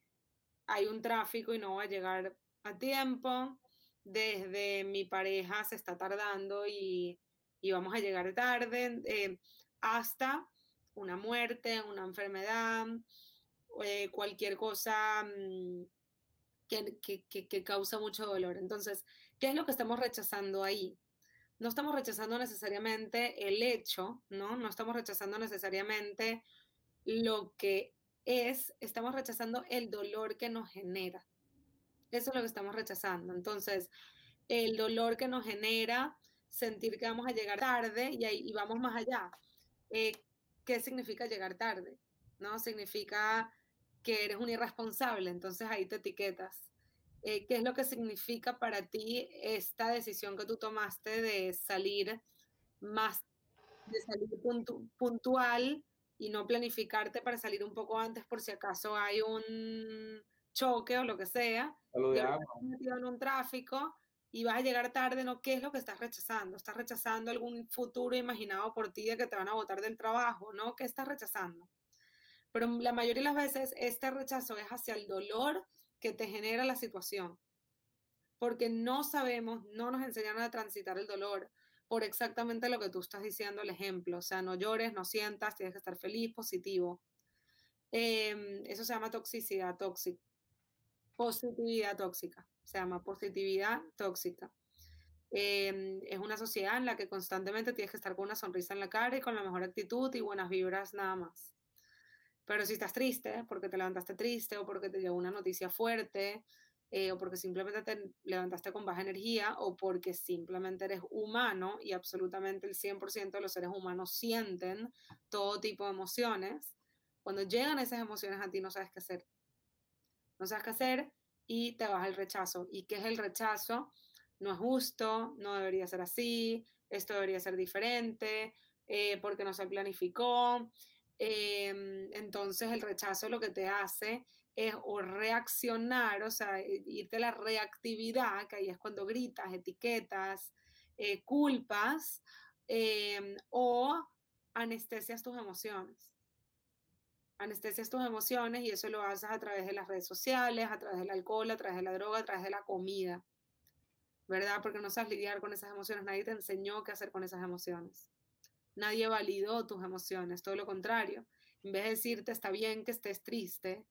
hay un tráfico y no va a llegar a tiempo, desde mi pareja se está tardando y, y vamos a llegar tarde, eh, hasta una muerte, una enfermedad, eh, cualquier cosa mmm, que, que, que, causa mucho dolor. Entonces, ¿qué es lo que estamos rechazando ahí? No estamos rechazando necesariamente el hecho, ¿no? No estamos rechazando necesariamente lo que es, estamos rechazando el dolor que nos genera. Eso es lo que estamos rechazando. Entonces, el dolor que nos genera sentir que vamos a llegar tarde y, ahí, y vamos más allá. Eh, ¿Qué significa llegar tarde? ¿No? Significa que eres un irresponsable, entonces ahí te etiquetas. Eh, ¿Qué es lo que significa para ti esta decisión que tú tomaste de salir más, de salir puntu puntual y no planificarte para salir un poco antes por si acaso hay un choque o lo que sea? Lo en un tráfico y vas a llegar tarde, ¿no? ¿Qué es lo que estás rechazando? ¿Estás rechazando algún futuro imaginado por ti de que te van a botar del trabajo, ¿no? ¿Qué estás rechazando? Pero la mayoría de las veces este rechazo es hacia el dolor que te genera la situación. Porque no sabemos, no nos enseñan a transitar el dolor por exactamente lo que tú estás diciendo, el ejemplo. O sea, no llores, no sientas, tienes que estar feliz, positivo. Eh, eso se llama toxicidad tóxica. Positividad tóxica se llama positividad tóxica. Eh, es una sociedad en la que constantemente tienes que estar con una sonrisa en la cara y con la mejor actitud y buenas vibras nada más. Pero si estás triste, porque te levantaste triste o porque te llegó una noticia fuerte, eh, o porque simplemente te levantaste con baja energía, o porque simplemente eres humano y absolutamente el 100% de los seres humanos sienten todo tipo de emociones, cuando llegan esas emociones a ti no sabes qué hacer. No sabes qué hacer y te vas al rechazo. ¿Y qué es el rechazo? No es justo, no debería ser así, esto debería ser diferente, eh, porque no se planificó. Em, entonces el rechazo lo que te hace es o reaccionar, o sea, irte a la reactividad, que ahí es cuando gritas, etiquetas, eh, culpas, em, o anestesias tus emociones. Anestesias tus emociones y eso lo haces a través de las redes sociales, a través del alcohol, a través de la droga, a través de la comida. ¿Verdad? Porque no sabes lidiar con esas emociones, nadie te enseñó qué hacer con esas emociones. Nadie validó tus emociones, todo lo contrario. En vez de decirte, está bien que estés triste,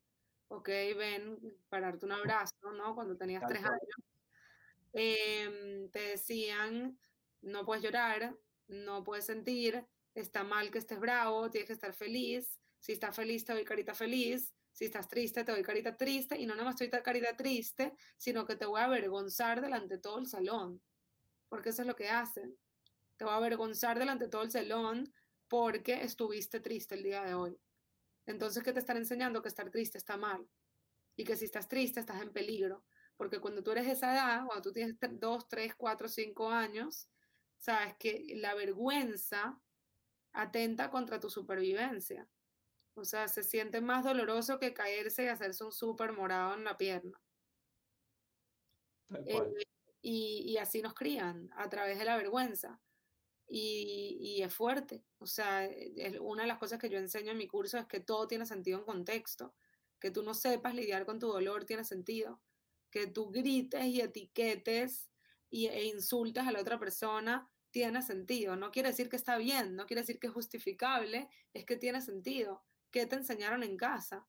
ok, ven, para darte un abrazo, ¿no? Cuando tenías tres años, em, te decían, no puedes llorar, no puedes sentir, está mal que estés bravo, tienes que estar feliz, si estás feliz te doy carita feliz, si estás triste te doy carita triste, y no nada más estoy carita triste, sino que te voy a avergonzar delante de todo el salón, porque eso es lo que hacen te va a avergonzar delante de todo el salón porque estuviste triste el día de hoy. Entonces, ¿qué te están enseñando? Que estar triste está mal. Y que si estás triste, estás en peligro. Porque cuando tú eres esa edad, cuando tú tienes 2, 3, 4, 5 años, sabes que la vergüenza atenta contra tu supervivencia. O sea, se siente más doloroso que caerse y hacerse un súper morado en la pierna. Eh, y, y, así nos crían, a través de la vergüenza y, es fuerte. O sea, es una de las cosas que yo enseño en mi curso es que todo tiene sentido en contexto. Que tú no sepas lidiar con tu dolor tiene sentido. Que tú grites y etiquetes y, e insultes a la otra persona tiene sentido. No quiere decir que está bien, no quiere decir que es justificable, es que tiene sentido. ¿Qué te enseñaron en casa?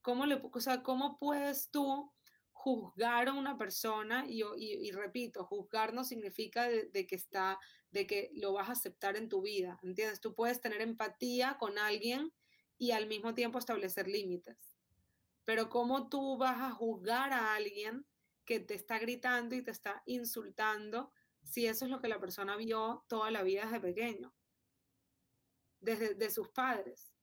¿Cómo, le, o sea, ¿cómo puedes tú juzgar a una persona y, repito, juzgar no significa de, que está, de que lo vas a aceptar en tu vida, ¿entiendes? Tú puedes tener empatía con alguien y al mismo tiempo establecer límites. Pero ¿cómo tú vas a juzgar a alguien que te está gritando y te está insultando si eso es lo que la persona vio toda la vida desde pequeño? Desde de sus padres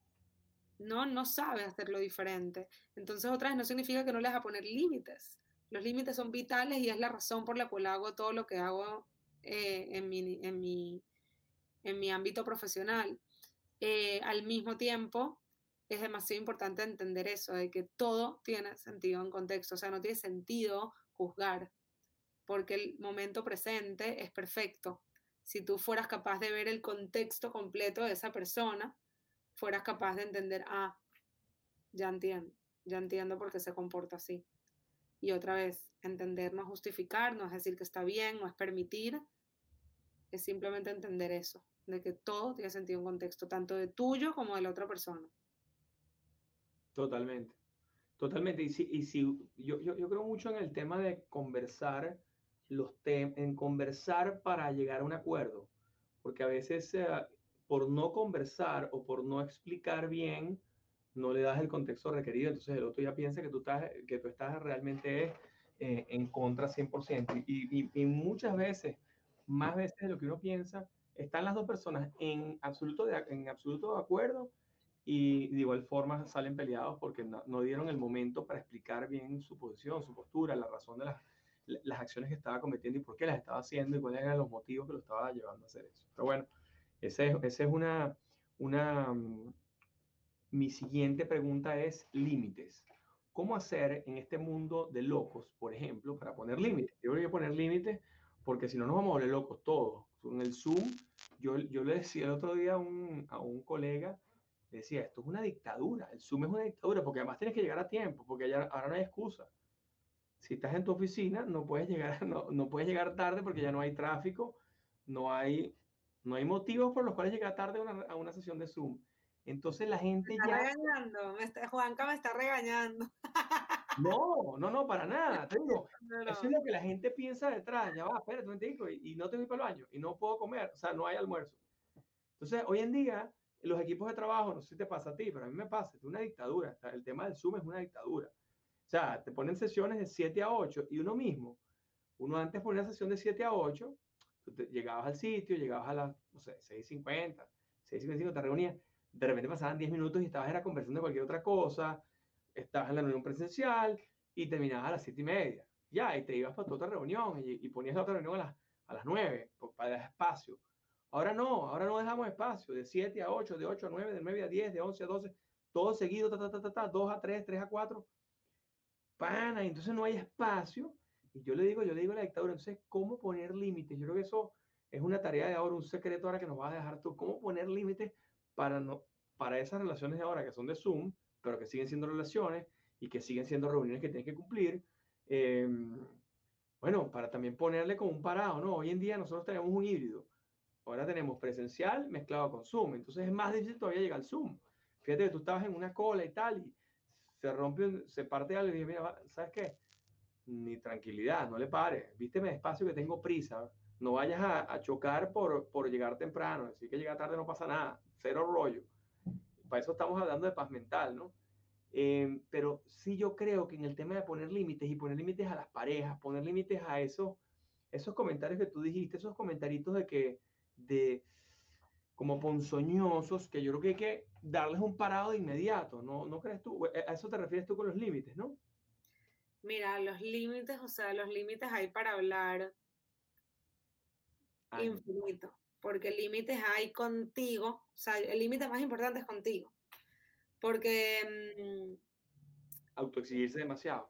no, no sabe hacerlo diferente. Entonces, otra vez, no significa que no le vas a poner límites. Los límites son vitales y es la razón por la cual hago todo lo que hago eh, en, mi, en, mi, en, mi, ámbito profesional. Eh, al mismo tiempo, es demasiado importante entender eso, de que todo tiene sentido en contexto, o sea, no tiene sentido juzgar, porque el momento presente es perfecto. Si tú fueras capaz de ver el contexto completo de esa persona, fueras capaz de entender, ah, ya entiendo, ya entiendo por qué se comporta así. Y otra vez, entender no es justificar, no es decir que está bien, no es permitir, es simplemente entender eso, de que todo tiene sentido en contexto, tanto de tuyo como de la otra persona. Totalmente, totalmente. Y si, y si yo, yo, creo mucho en el tema de conversar, los en conversar para llegar a un acuerdo, porque a veces eh, por no conversar o por no explicar bien, no le das el contexto requerido, entonces el otro ya piensa que tú estás, que tú estás realmente eh, en contra 100%. Y, y, muchas veces, más veces de lo que uno piensa, están las dos personas en absoluto de, en absoluto de acuerdo y de igual forma salen peleados porque no, no, dieron el momento para explicar bien su posición, su postura, la razón de las, las acciones que estaba cometiendo y por qué las estaba haciendo y cuáles eran los motivos que lo estaba llevando a hacer eso. Pero bueno, esa es, es una, una, mm, mi siguiente pregunta es límites. ¿Cómo hacer en este mundo de locos, por ejemplo, para poner límites? Yo voy a poner límites porque si no nos vamos a volver locos todos. En el Zoom, yo, yo le decía el otro día a un, a un colega, le decía, esto es una dictadura, el Zoom es una dictadura, porque además tienes que llegar a tiempo, porque ya, ahora no hay excusa. Si estás en tu oficina, no puedes llegar, no, no puedes llegar tarde porque ya no hay tráfico, no hay no hay motivos por los cuales llegar tarde a una, a una sesión de Zoom. Entonces la gente me está ya... regañando, Juanca me está regañando. No, no, no, para nada. Te digo, eso es lo que la gente piensa detrás. Ya va, espérate un y, y no tengo para el baño y no puedo comer, o sea, no hay almuerzo. Entonces, hoy en día, los equipos de trabajo, no sé si te pasa a ti, pero a mí me pasa, es una dictadura. El tema del Zoom es una dictadura. O sea, te ponen sesiones de 7 a 8 y uno mismo, uno antes ponía una sesión de 7 a 8, tú llegabas al sitio, llegabas a las, no sé, 6.50, 6.55, te reunías, de repente pasaban 10 minutos y estabas era conversando de cualquier otra cosa, estabas en la reunión presencial y terminabas a las 7 y media. Ya, y te ibas para tu otra reunión y, ponías la otra reunión a las, a las 9 para dar espacio. Ahora no, ahora no dejamos espacio, de 7 a 8, de 8 a 9, de 9 a 10, de 11 a 12, todo seguido, ta, ta, ta, ta, ta 2 a 3, 3 a 4. Pana, y entonces no hay espacio. Y yo le digo, yo le digo a la dictadura, entonces, ¿cómo poner límites? Yo creo que eso es una tarea de ahora, un secreto ahora que nos va a dejar tú. ¿Cómo poner límites para, no, para esas relaciones de ahora que son de Zoom, pero que siguen siendo relaciones y que siguen siendo reuniones que tienen que cumplir? Eh, bueno, para también ponerle como un parado, ¿no? Hoy en día nosotros tenemos un híbrido Ahora tenemos presencial mezclado con Zoom. Entonces es más difícil todavía llegar al Zoom. Fíjate que tú estabas en una cola y tal, y se rompe, se parte algo y dije, mira, ¿sabes qué? Ni tranquilidad, no le pares. Vísteme despacio que tengo prisa. No vayas a, chocar por, por llegar temprano. Así que llegar tarde no pasa nada. Cero rollo. Para eso estamos hablando de paz mental, ¿no? Eh, pero sí yo creo que en el tema de poner límites y poner límites a las parejas, poner límites a eso, esos comentarios que tú dijiste, esos comentaritos de que de como ponzoñosos, que yo creo que hay que darles un parado de inmediato, ¿no, ¿no crees tú? A eso te refieres tú con los límites, ¿no? Mira, los límites, o sea, los límites hay para hablar infinito, porque límites hay contigo, o sea, el límite más importante es contigo, porque... Mm, Autoexigirse demasiado.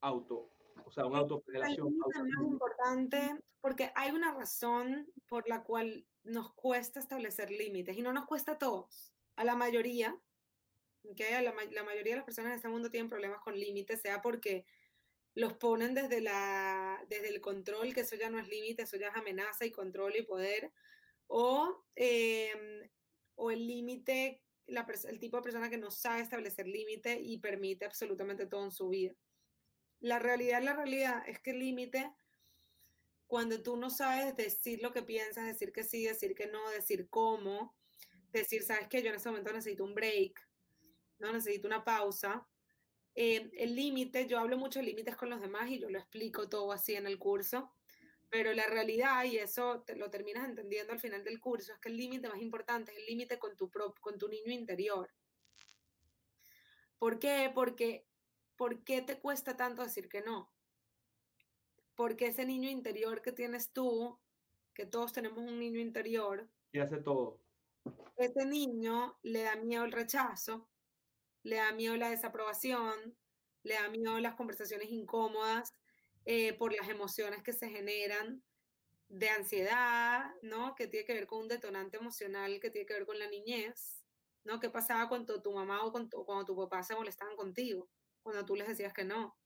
Auto o sea, una autofederación. Es más importante porque hay una razón por la cual nos cuesta establecer límites y no nos cuesta a todos, a la mayoría, que la, mayoría de las personas en este mundo tienen problemas con límites, sea porque los ponen desde, la, desde el control, que eso ya no es límite, eso ya es amenaza y control y poder, o, em, o el límite, el tipo de persona que no sabe establecer límite y permite absolutamente todo en su vida. La realidad, la realidad es que el límite, cuando tú no sabes decir lo que piensas, decir que sí, decir que no, decir cómo, decir, sabes que yo en este momento necesito un break, no necesito una pausa. Eh, el límite, yo hablo mucho de límites con los demás y yo lo explico todo así en el curso, pero la realidad, y eso te, lo terminas entendiendo al final del curso, es que el límite más importante es el límite con tu, con tu niño interior. ¿Por qué? Porque ¿por qué te cuesta tanto decir que no? Porque ese niño interior que tienes tú, que todos tenemos un niño interior. Y hace todo. Ese niño le da miedo el rechazo, le da miedo la desaprobación, le da miedo las conversaciones incómodas eh, por las emociones que se generan de ansiedad, ¿no? Que tiene que ver con un detonante emocional que tiene que ver con la niñez, ¿no? ¿Qué pasaba cuando tu mamá o cuando tu papá se molestaban contigo? cuando tú les decías que no.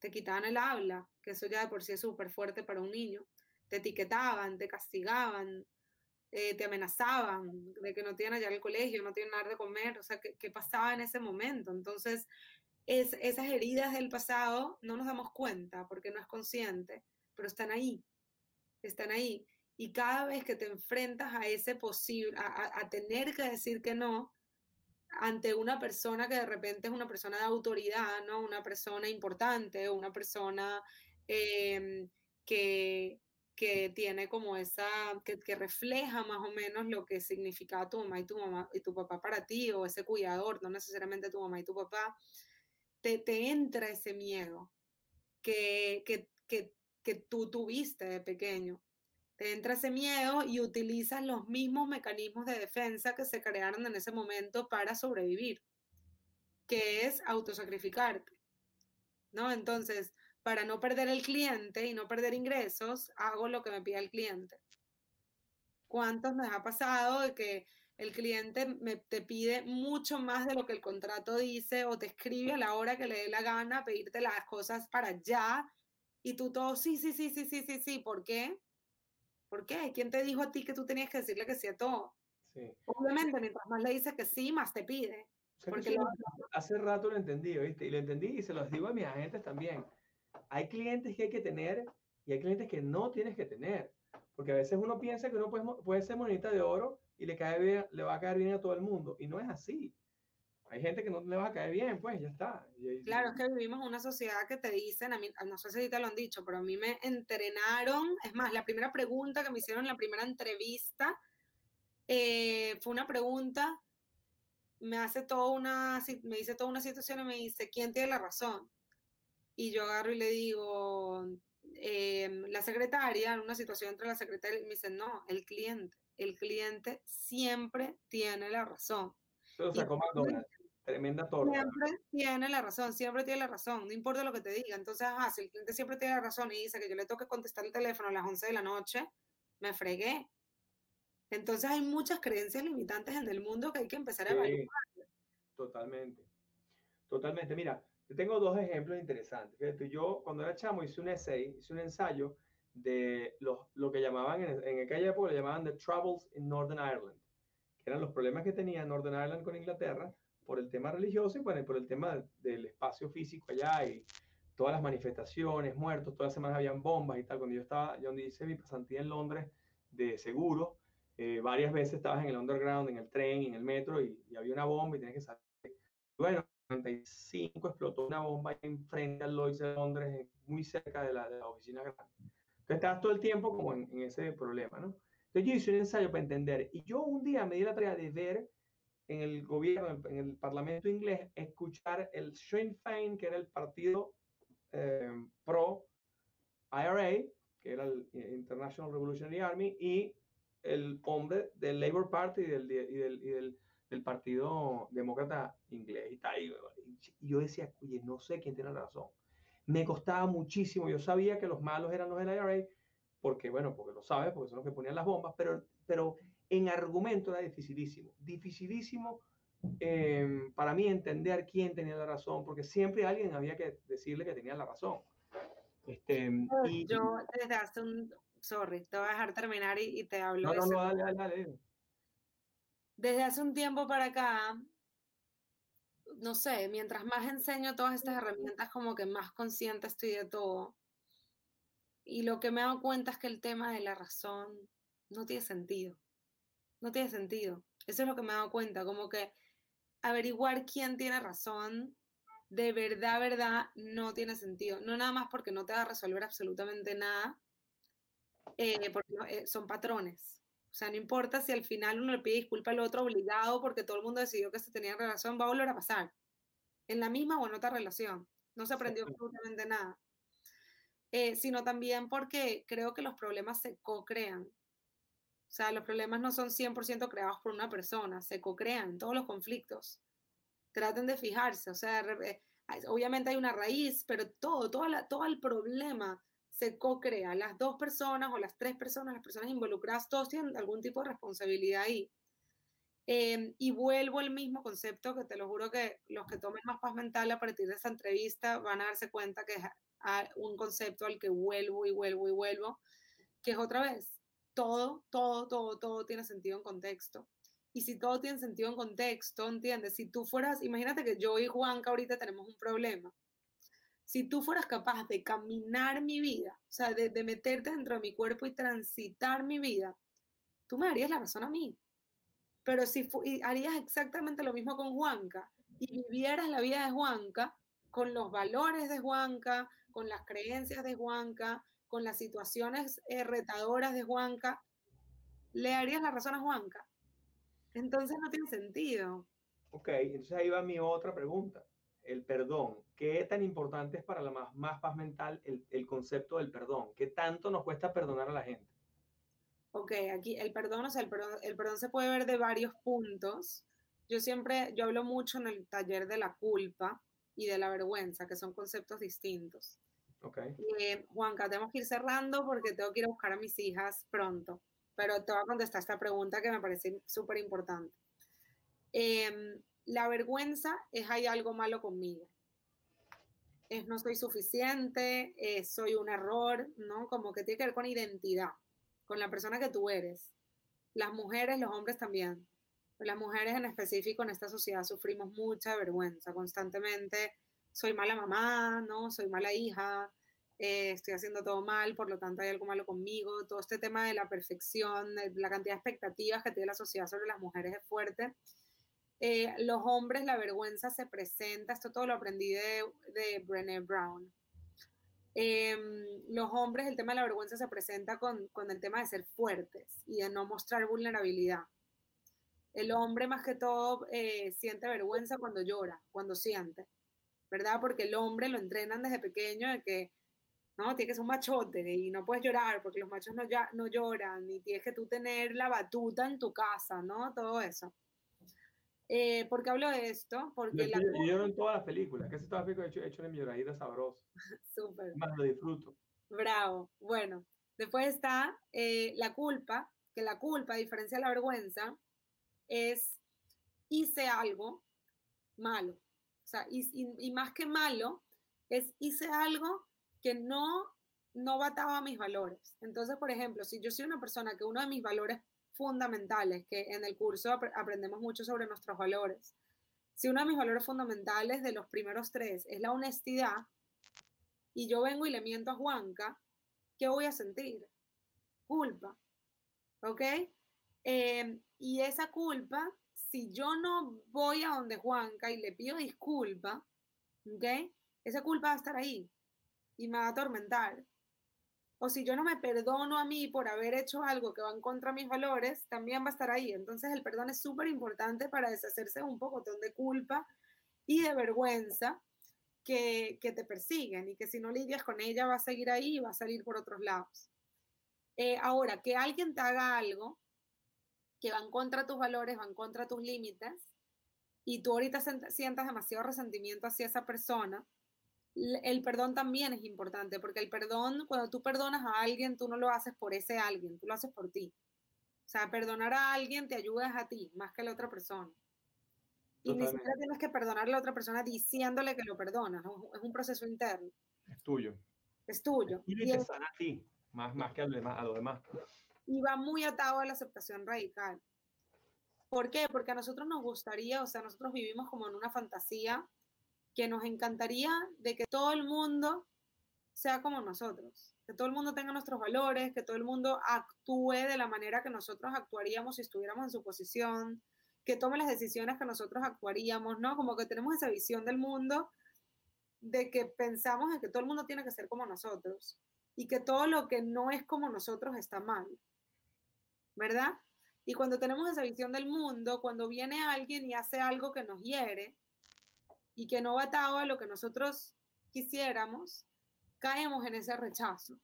Te quitaban el habla, que eso ya de por sí es súper fuerte para un niño. Te etiquetaban, te castigaban, eh, te amenazaban de que no tienen allá el colegio, no tienen nada de comer. O sea, ¿qué, pasaba en ese momento? Entonces, es, esas heridas del pasado no nos damos cuenta porque no es consciente, pero están ahí. Están ahí. Y cada vez que te enfrentas a ese posible, a tener que decir que no, ante una persona que de repente es una persona de autoridad, ¿no? Una persona importante, una persona em, que, que tiene como esa, que, que, refleja más o menos lo que significa tu mamá y tu mamá y tu papá para ti, o ese cuidador, no necesariamente tu mamá y tu papá, te, te entra ese miedo que, que, que, que tú tuviste de pequeño te entra ese miedo y utilizas los mismos mecanismos de defensa que se crearon en ese momento para sobrevivir, que es autosacrificarte. ¿No? Entonces, para no perder el cliente y no perder ingresos, hago lo que me pide el cliente. ¿Cuántos me ha pasado de que el cliente me, te pide mucho más de lo que el contrato dice o te escribe a la hora que le dé la gana pedirte las cosas para allá y tú todo, sí, sí, sí, sí, sí, sí, sí, ¿por qué? ¿Por qué? ¿Quién te dijo a ti que tú tenías que decirle que sí a todo? Sí. Obviamente, mientras más le dices que sí, más te pide. porque Hace rato lo entendí, ¿viste? Y lo entendí y se los digo a mis agentes también. Hay clientes que hay que tener y hay clientes que no tienes que tener. Porque a veces uno piensa que uno puede, puede ser monita de oro y le, cae bien, le va a caer bien a todo el mundo. Y no es así. Hay gente que no le va a caer bien, pues ya está. Claro, es que vivimos una sociedad que te dicen, a mí, no sé si te lo han dicho, pero a mí me entrenaron. Es más, la primera pregunta que me hicieron en la primera entrevista eh, fue una pregunta, me hace toda una, me dice toda una situación y me dice, ¿quién tiene la razón? Y yo agarro y le digo, em, la secretaria, en una situación entre la secretaria, y me dice, no, el cliente. El cliente siempre tiene la razón. tremenda torta. Siempre tiene la razón, siempre tiene la razón, no importa lo que te diga. Entonces, ah, si el cliente siempre tiene la razón y dice que yo le tengo que contestar el teléfono a las 11 de la noche, me fregué. Entonces hay muchas creencias limitantes en el mundo que hay que empezar a evaluar. Totalmente. Totalmente. Mira, yo tengo dos ejemplos interesantes. Fíjate, yo cuando era chamo hice un essay, hice un ensayo de los, lo que llamaban, en, en aquella época le llamaban The Troubles in Northern Ireland, que eran los problemas que tenía Northern Ireland con Inglaterra por el tema religioso y bueno, por el tema del espacio físico allá y todas las manifestaciones, muertos, todas las semanas habían bombas y tal. Cuando yo estaba, yo donde hice mi pasantía en Londres de seguro, eh, varias veces estabas en el underground, en el tren, en el metro y, había una bomba y tenías que salir. Bueno, en 95 explotó una bomba enfrente al Lloyds de Londres, muy cerca de la, de la oficina grande. Entonces estabas todo el tiempo como en, en, ese problema, ¿no? Entonces yo hice un ensayo para entender y yo un día me di la tarea de ver en el gobierno, en el parlamento inglés, escuchar el Sinn Féin, que era el partido eh, pro IRA, que era el International Revolutionary Army, y el hombre del Labour Party y del, y del, y del, del Partido Demócrata Inglés. Y, tal, y, yo decía, oye, no sé quién tiene razón. Me costaba muchísimo. Yo sabía que los malos eran los del IRA, porque, bueno, porque lo sabes, porque son los que ponían las bombas, pero, pero en argumento era dificilísimo. Dificilísimo eh, para mí entender quién tenía la razón, porque siempre alguien había que decirle que tenía la razón. Este, y, yo desde hace un, sorry, te voy a dejar terminar y, te hablo. No, no, no, dale, dale, Desde hace un tiempo para acá, no sé, mientras más enseño todas estas herramientas, como que más consciente estoy de todo. Y lo que me he dado cuenta es que el tema de la razón no tiene sentido. No tiene sentido. Eso es lo que me he dado cuenta, como que averiguar quién tiene razón, de verdad, verdad, no tiene sentido. No nada más porque no te va a resolver absolutamente nada, eh, porque eh, son patrones. O sea, no importa si al final uno le pide disculpa al otro obligado porque todo el mundo decidió que se tenía relación, va a volver a pasar. En la misma o en otra relación. No se aprendió absolutamente nada. Eh, sino también porque creo que los problemas se co-crean. O sea, los problemas no son 100% creados por una persona, se co-crean todos los conflictos. Traten de fijarse, o sea, obviamente hay una raíz, pero todo, todo, la, todo el problema se co-crea. Las dos personas o las tres personas, las personas involucradas, todos tienen algún tipo de responsabilidad ahí. Em, y vuelvo al mismo concepto que te lo juro que los que tomen más paz mental a partir de esa entrevista van a darse cuenta que es un concepto al que vuelvo y vuelvo y vuelvo, que es otra vez, todo, todo, todo, todo tiene sentido en contexto. Y si todo tiene sentido en contexto, ¿entiendes? Si tú fueras, imagínate que yo y Juanca ahorita tenemos un problema si tú fueras capaz de caminar mi vida, o sea, de, meterte dentro de mi cuerpo y transitar mi vida, tú me darías la razón a mí. Pero si harías exactamente lo mismo con Juanca y vivieras la vida de Juanca con los valores de Juanca, con las creencias de Juanca, con las situaciones eh, retadoras de Juanca, le darías la razón a Juanca. Entonces no tiene sentido. Ok, entonces ahí va mi otra pregunta el perdón. ¿Qué tan importante es para la más, más paz mental el, el, concepto del perdón? ¿Qué tanto nos cuesta perdonar a la gente? Ok, aquí el perdón, o sea, el perdón, el perdón se puede ver de varios puntos. Yo siempre, yo hablo mucho en el taller de la culpa y de la vergüenza, que son conceptos distintos. Ok. Eh, Juanca, tenemos que ir cerrando porque tengo que ir a buscar a mis hijas pronto, pero te voy a contestar esta pregunta que me parece súper importante. Eh, la vergüenza es hay algo malo conmigo. Es no soy suficiente, soy un error, ¿no? Como que tiene que ver con identidad, con la persona que tú eres. Las mujeres, los hombres también. Las mujeres en específico en esta sociedad sufrimos mucha vergüenza constantemente. Soy mala mamá, ¿no? Soy mala hija, eh, estoy haciendo todo mal, por lo tanto hay algo malo conmigo, todo este tema de la perfección, la cantidad de expectativas que tiene la sociedad sobre las mujeres es fuerte. Eh, los hombres, la vergüenza se presenta, esto todo lo aprendí de, de Brené Brown. Em, los hombres, el tema de la vergüenza se presenta con, con el tema de ser fuertes y de no mostrar vulnerabilidad. El hombre más que todo eh, siente vergüenza cuando llora, cuando siente, ¿verdad? Porque el hombre lo entrenan desde pequeño de que, no, tiene que ser un machote y no puedes llorar porque los machos no, no lloran y tienes que tú tener la batuta en tu casa, ¿no? Todo eso. Eh, ¿Por qué hablo de esto? Porque yo, la... en todas las películas, que todas las películas he hecho, hecho en mi lloradita sabroso. Súper. Más lo disfruto. Bravo. Bueno, después está eh, la culpa, que la culpa, a diferencia de la vergüenza, es hice algo malo. O sea, y, y, más que malo, es hice algo que no, no bataba mis valores. Entonces, por ejemplo, si yo soy una persona que uno de mis valores fundamentales, que en el curso ap aprendemos mucho sobre nuestros valores, si uno de mis valores fundamentales de los primeros tres es la honestidad, y yo vengo y le miento a Juanca, ¿qué voy a sentir? Culpa. ¿Ok? Eh, y esa culpa, si yo no voy a donde Juanca y le pido disculpa, ¿ok? Esa culpa va a estar ahí y me va a atormentar. O si yo no me perdono a mí por haber hecho algo que va en contra de mis valores, también va a estar ahí. Entonces el perdón es súper importante para deshacerse un poco de culpa y de vergüenza que, que, te persiguen y que si no lidias con ella va a seguir ahí y va a salir por otros lados. Eh, ahora, que alguien te haga algo que van contra tus valores, van contra tus límites, y tú ahorita sientas demasiado resentimiento hacia esa persona, el perdón también es importante, porque el perdón, cuando tú perdonas a alguien, tú no lo haces por ese alguien, tú lo haces por ti. O sea, perdonar a alguien te ayuda a ti, más que a la otra persona. Y ni siquiera tienes que perdonar a la otra persona diciéndole que lo perdonas, es un proceso interno. Es tuyo. Es tuyo. Y, te sana a ti, más, más que a, a lo demás y va muy atado a la aceptación radical. ¿Por qué? Porque a nosotros nos gustaría, o sea, nosotros vivimos como en una fantasía que nos encantaría de que todo el mundo sea como nosotros, que todo el mundo tenga nuestros valores, que todo el mundo actúe de la manera que nosotros actuaríamos si estuviéramos en su posición, que tome las decisiones que nosotros actuaríamos, ¿no? Como que tenemos esa visión del mundo de que pensamos en que todo el mundo tiene que ser como nosotros y que todo lo que no es como nosotros está mal. ¿verdad? Y cuando tenemos esa visión del mundo, cuando viene alguien y hace algo que nos hiere y que no va atado a lo que nosotros quisiéramos, caemos en ese rechazo,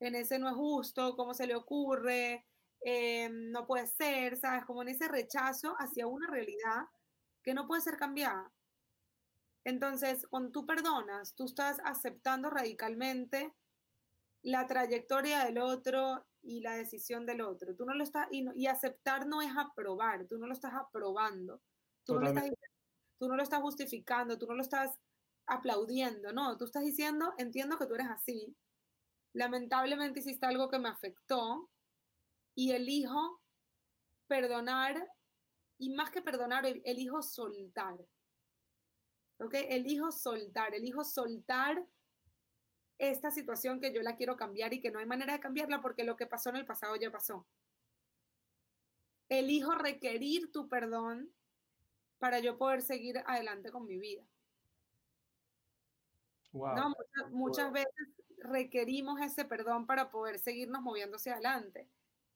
en ese no es justo, cómo se le ocurre, eh, no puede ser, ¿sabes? Como en ese rechazo hacia una realidad que no puede ser cambiada. Entonces, cuando tú perdonas, tú estás aceptando radicalmente la trayectoria del otro y la decisión del otro. Tú no lo estás, y, aceptar no es aprobar, tú no lo estás aprobando, tú lo estás, tú no lo estás justificando, tú no lo estás aplaudiendo, no, tú estás diciendo, entiendo que tú eres así, lamentablemente hiciste algo que me afectó y elijo perdonar y más que perdonar, elijo soltar. ¿Ok? Elijo soltar, elijo soltar esta situación que yo la quiero cambiar y que no hay manera de cambiarla porque lo que pasó en el pasado ya pasó. Elijo requerir tu perdón para yo poder seguir adelante con mi vida. muchas, veces requerimos ese perdón para poder seguirnos moviendo hacia adelante.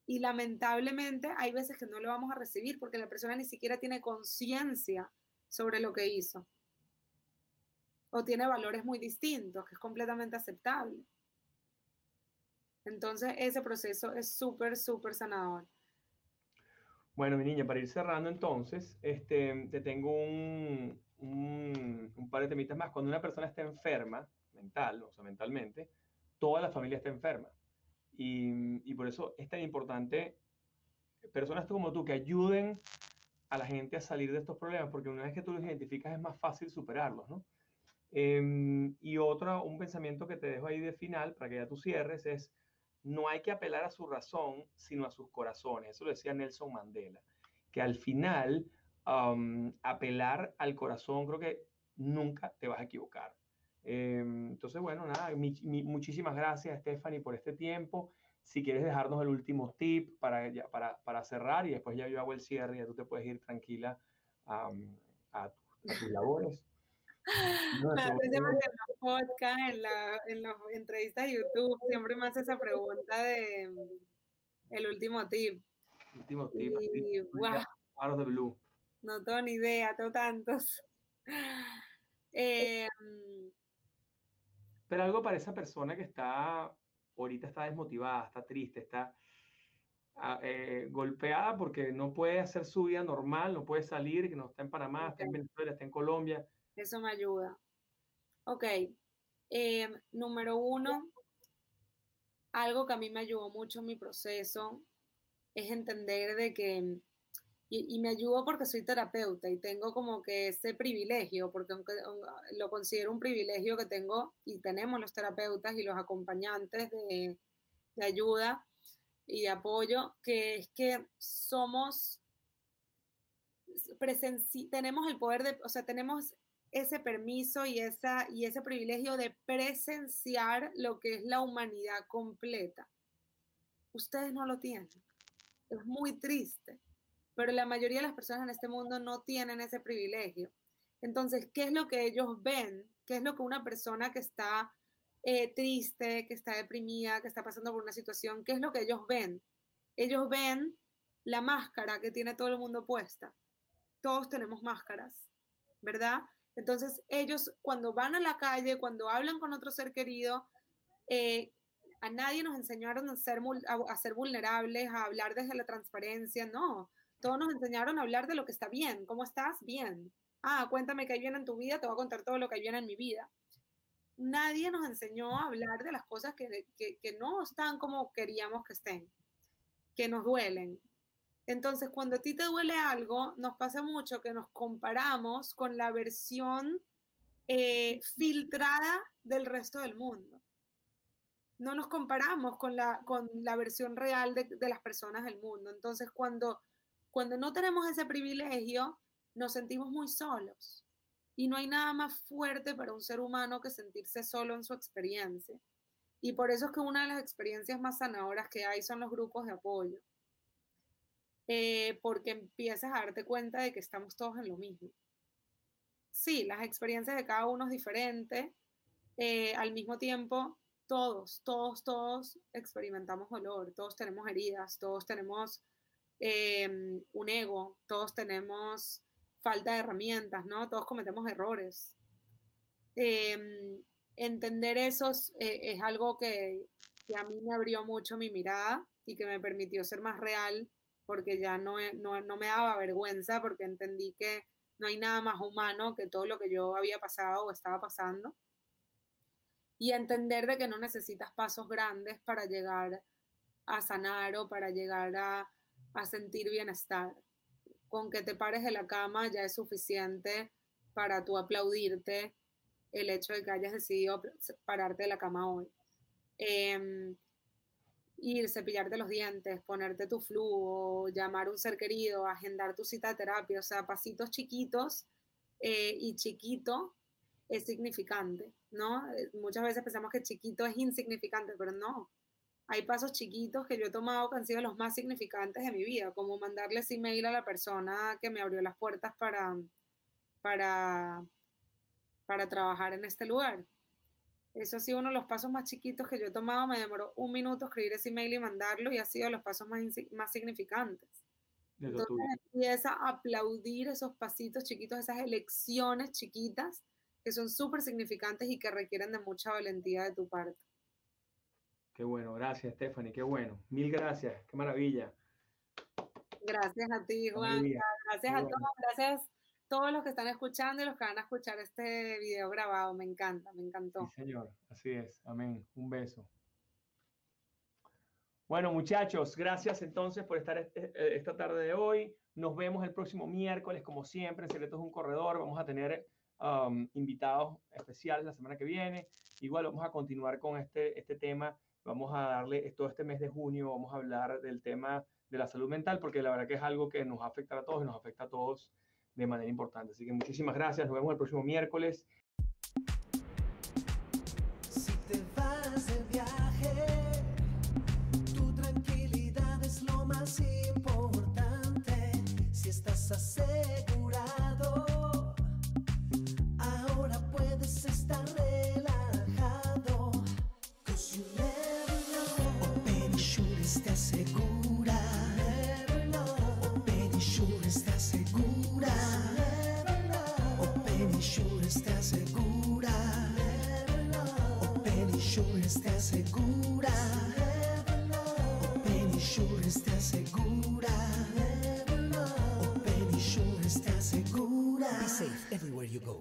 Y lamentablemente hay veces que no lo vamos a recibir porque la persona ni siquiera tiene conciencia sobre lo que hizo o tiene valores muy distintos, que es completamente aceptable. Entonces, ese proceso es súper, súper sanador. Bueno, mi niña, para ir cerrando entonces, este, te tengo un, un, par de temitas más. Cuando una persona está enferma, mental, o sea, mentalmente, toda la familia está enferma. Y, y por eso es tan importante personas como tú que ayuden a la gente a salir de estos problemas, porque una vez que tú los identificas es más fácil superarlos, ¿no? Em, y otro, un pensamiento que te dejo ahí de final, para que ya tú cierres, es, no hay que apelar a su razón, sino a sus corazones. Eso lo decía Nelson Mandela, que al final, apelar al corazón, creo que nunca te vas a equivocar. Em, entonces, bueno, nada, muchísimas gracias, Stephanie, por este tiempo. Si quieres dejarnos el último tip para, para, para cerrar y después ya yo hago el cierre y ya tú te puedes ir tranquila a, a, tus labores. No, en los podcast, en, la, en las entrevistas de YouTube, siempre me hace esa pregunta de el último tip. Último tip. Y, wow, de blue. No tengo ni idea, tengo tantos. Eh, pero algo para esa persona que está, ahorita está desmotivada, está triste, está ah, eh, golpeada porque no puede hacer su vida normal, no puede salir, que no está en Panamá, está en Venezuela, está en Colombia. Eso me ayuda. Ok. Em, número uno, algo que a mí me ayudó mucho en mi proceso es entender de que y, me ayudo porque soy terapeuta y tengo como que ese privilegio, porque aunque lo considero un privilegio que tengo y tenemos los terapeutas y los acompañantes de, de ayuda y de apoyo, que es que somos, tenemos el poder de, o sea, tenemos ese permiso y, esa, y ese privilegio de presenciar lo que es la humanidad completa. Ustedes no lo tienen. Es muy triste pero la mayoría de las personas en este mundo no tienen ese privilegio. Entonces, ¿qué es lo que ellos ven? ¿Qué es lo que una persona que está eh, triste, que está deprimida, que está pasando por una situación, qué es lo que ellos ven? Ellos ven la máscara que tiene todo el mundo puesta. Todos tenemos máscaras, ¿verdad? Entonces, ellos cuando van a la calle, cuando hablan con otro ser querido, eh, a nadie nos enseñaron a ser, a ser vulnerables, a hablar desde la transparencia, no todos nos enseñaron a hablar de lo que está bien. ¿Cómo estás? Bien. Ah, cuéntame qué hay bien en tu vida, te voy a contar todo lo que hay bien en mi vida. Nadie nos enseñó a hablar de las cosas que, que, no están como queríamos que estén, que nos duelen. Entonces, cuando a ti te duele algo, nos pasa mucho que nos comparamos con la versión eh, filtrada del resto del mundo. No nos comparamos con la, con la versión real de, de las personas del mundo. Entonces, cuando cuando no tenemos ese privilegio, nos sentimos muy solos. Y no hay nada más fuerte para un ser humano que sentirse solo en su experiencia. Y por eso es que una de las experiencias más sanadoras que hay son los grupos de apoyo. Eh, porque empiezas a darte cuenta de que estamos todos en lo mismo. Sí, las experiencias de cada uno es diferente. Eh, al mismo tiempo, todos, todos, todos experimentamos dolor, todos tenemos heridas, todos tenemos Em, un ego, todos tenemos falta de herramientas, ¿no? Todos cometemos errores. Em, entender eso eh, es, algo que, a mí me abrió mucho mi mirada y que me permitió ser más real porque ya no, no, no me daba vergüenza porque entendí que no hay nada más humano que todo lo que yo había pasado o estaba pasando. Y entender de que no necesitas pasos grandes para llegar a sanar o para llegar a, a sentir bienestar. Con que te pares de la cama ya es suficiente para tú aplaudirte el hecho de que hayas decidido pararte de la cama hoy. Eh, ir, cepillarte los dientes, ponerte tu flujo, llamar a un ser querido, agendar tu cita de terapia, o sea, pasitos chiquitos eh, y chiquito es significante, ¿no? Eh, muchas veces pensamos que chiquito es insignificante, pero no hay pasos chiquitos que yo he tomado que han sido los más significantes de mi vida, como mandarles email a la persona que me abrió las puertas para, para, para trabajar en este lugar. Eso ha sido uno de los pasos más chiquitos que yo he tomado. Me demoró un minuto escribir ese email y mandarlo y ha sido los pasos más, más significantes. Entonces empieza a aplaudir esos pasitos chiquitos, esas elecciones chiquitas que son súper significantes y que requieren de mucha valentía de tu parte. Qué bueno, gracias Stephanie, qué bueno. Mil gracias, qué maravilla. Gracias a ti, Juan. Gracias a todos, gracias todos los que están escuchando y los que van a escuchar este video grabado. Me encanta, me encantó. Sí, señor, así es. Amén. Un beso. Bueno, muchachos, gracias entonces por estar este, eh, esta tarde de hoy. Nos vemos el próximo miércoles, como siempre, en Secretos de un Corredor. Vamos a tener um, invitados especiales la semana que viene. Igual vamos a continuar con este, este tema Vamos a darle todo este mes de junio, vamos a hablar del tema de la salud mental, porque la verdad que es algo que nos afecta a todos y nos afecta a todos de manera importante. Así que muchísimas gracias, nos vemos el próximo miércoles. Si te vas de viaje, tu tranquilidad es lo más importante. Si estás a everywhere you go.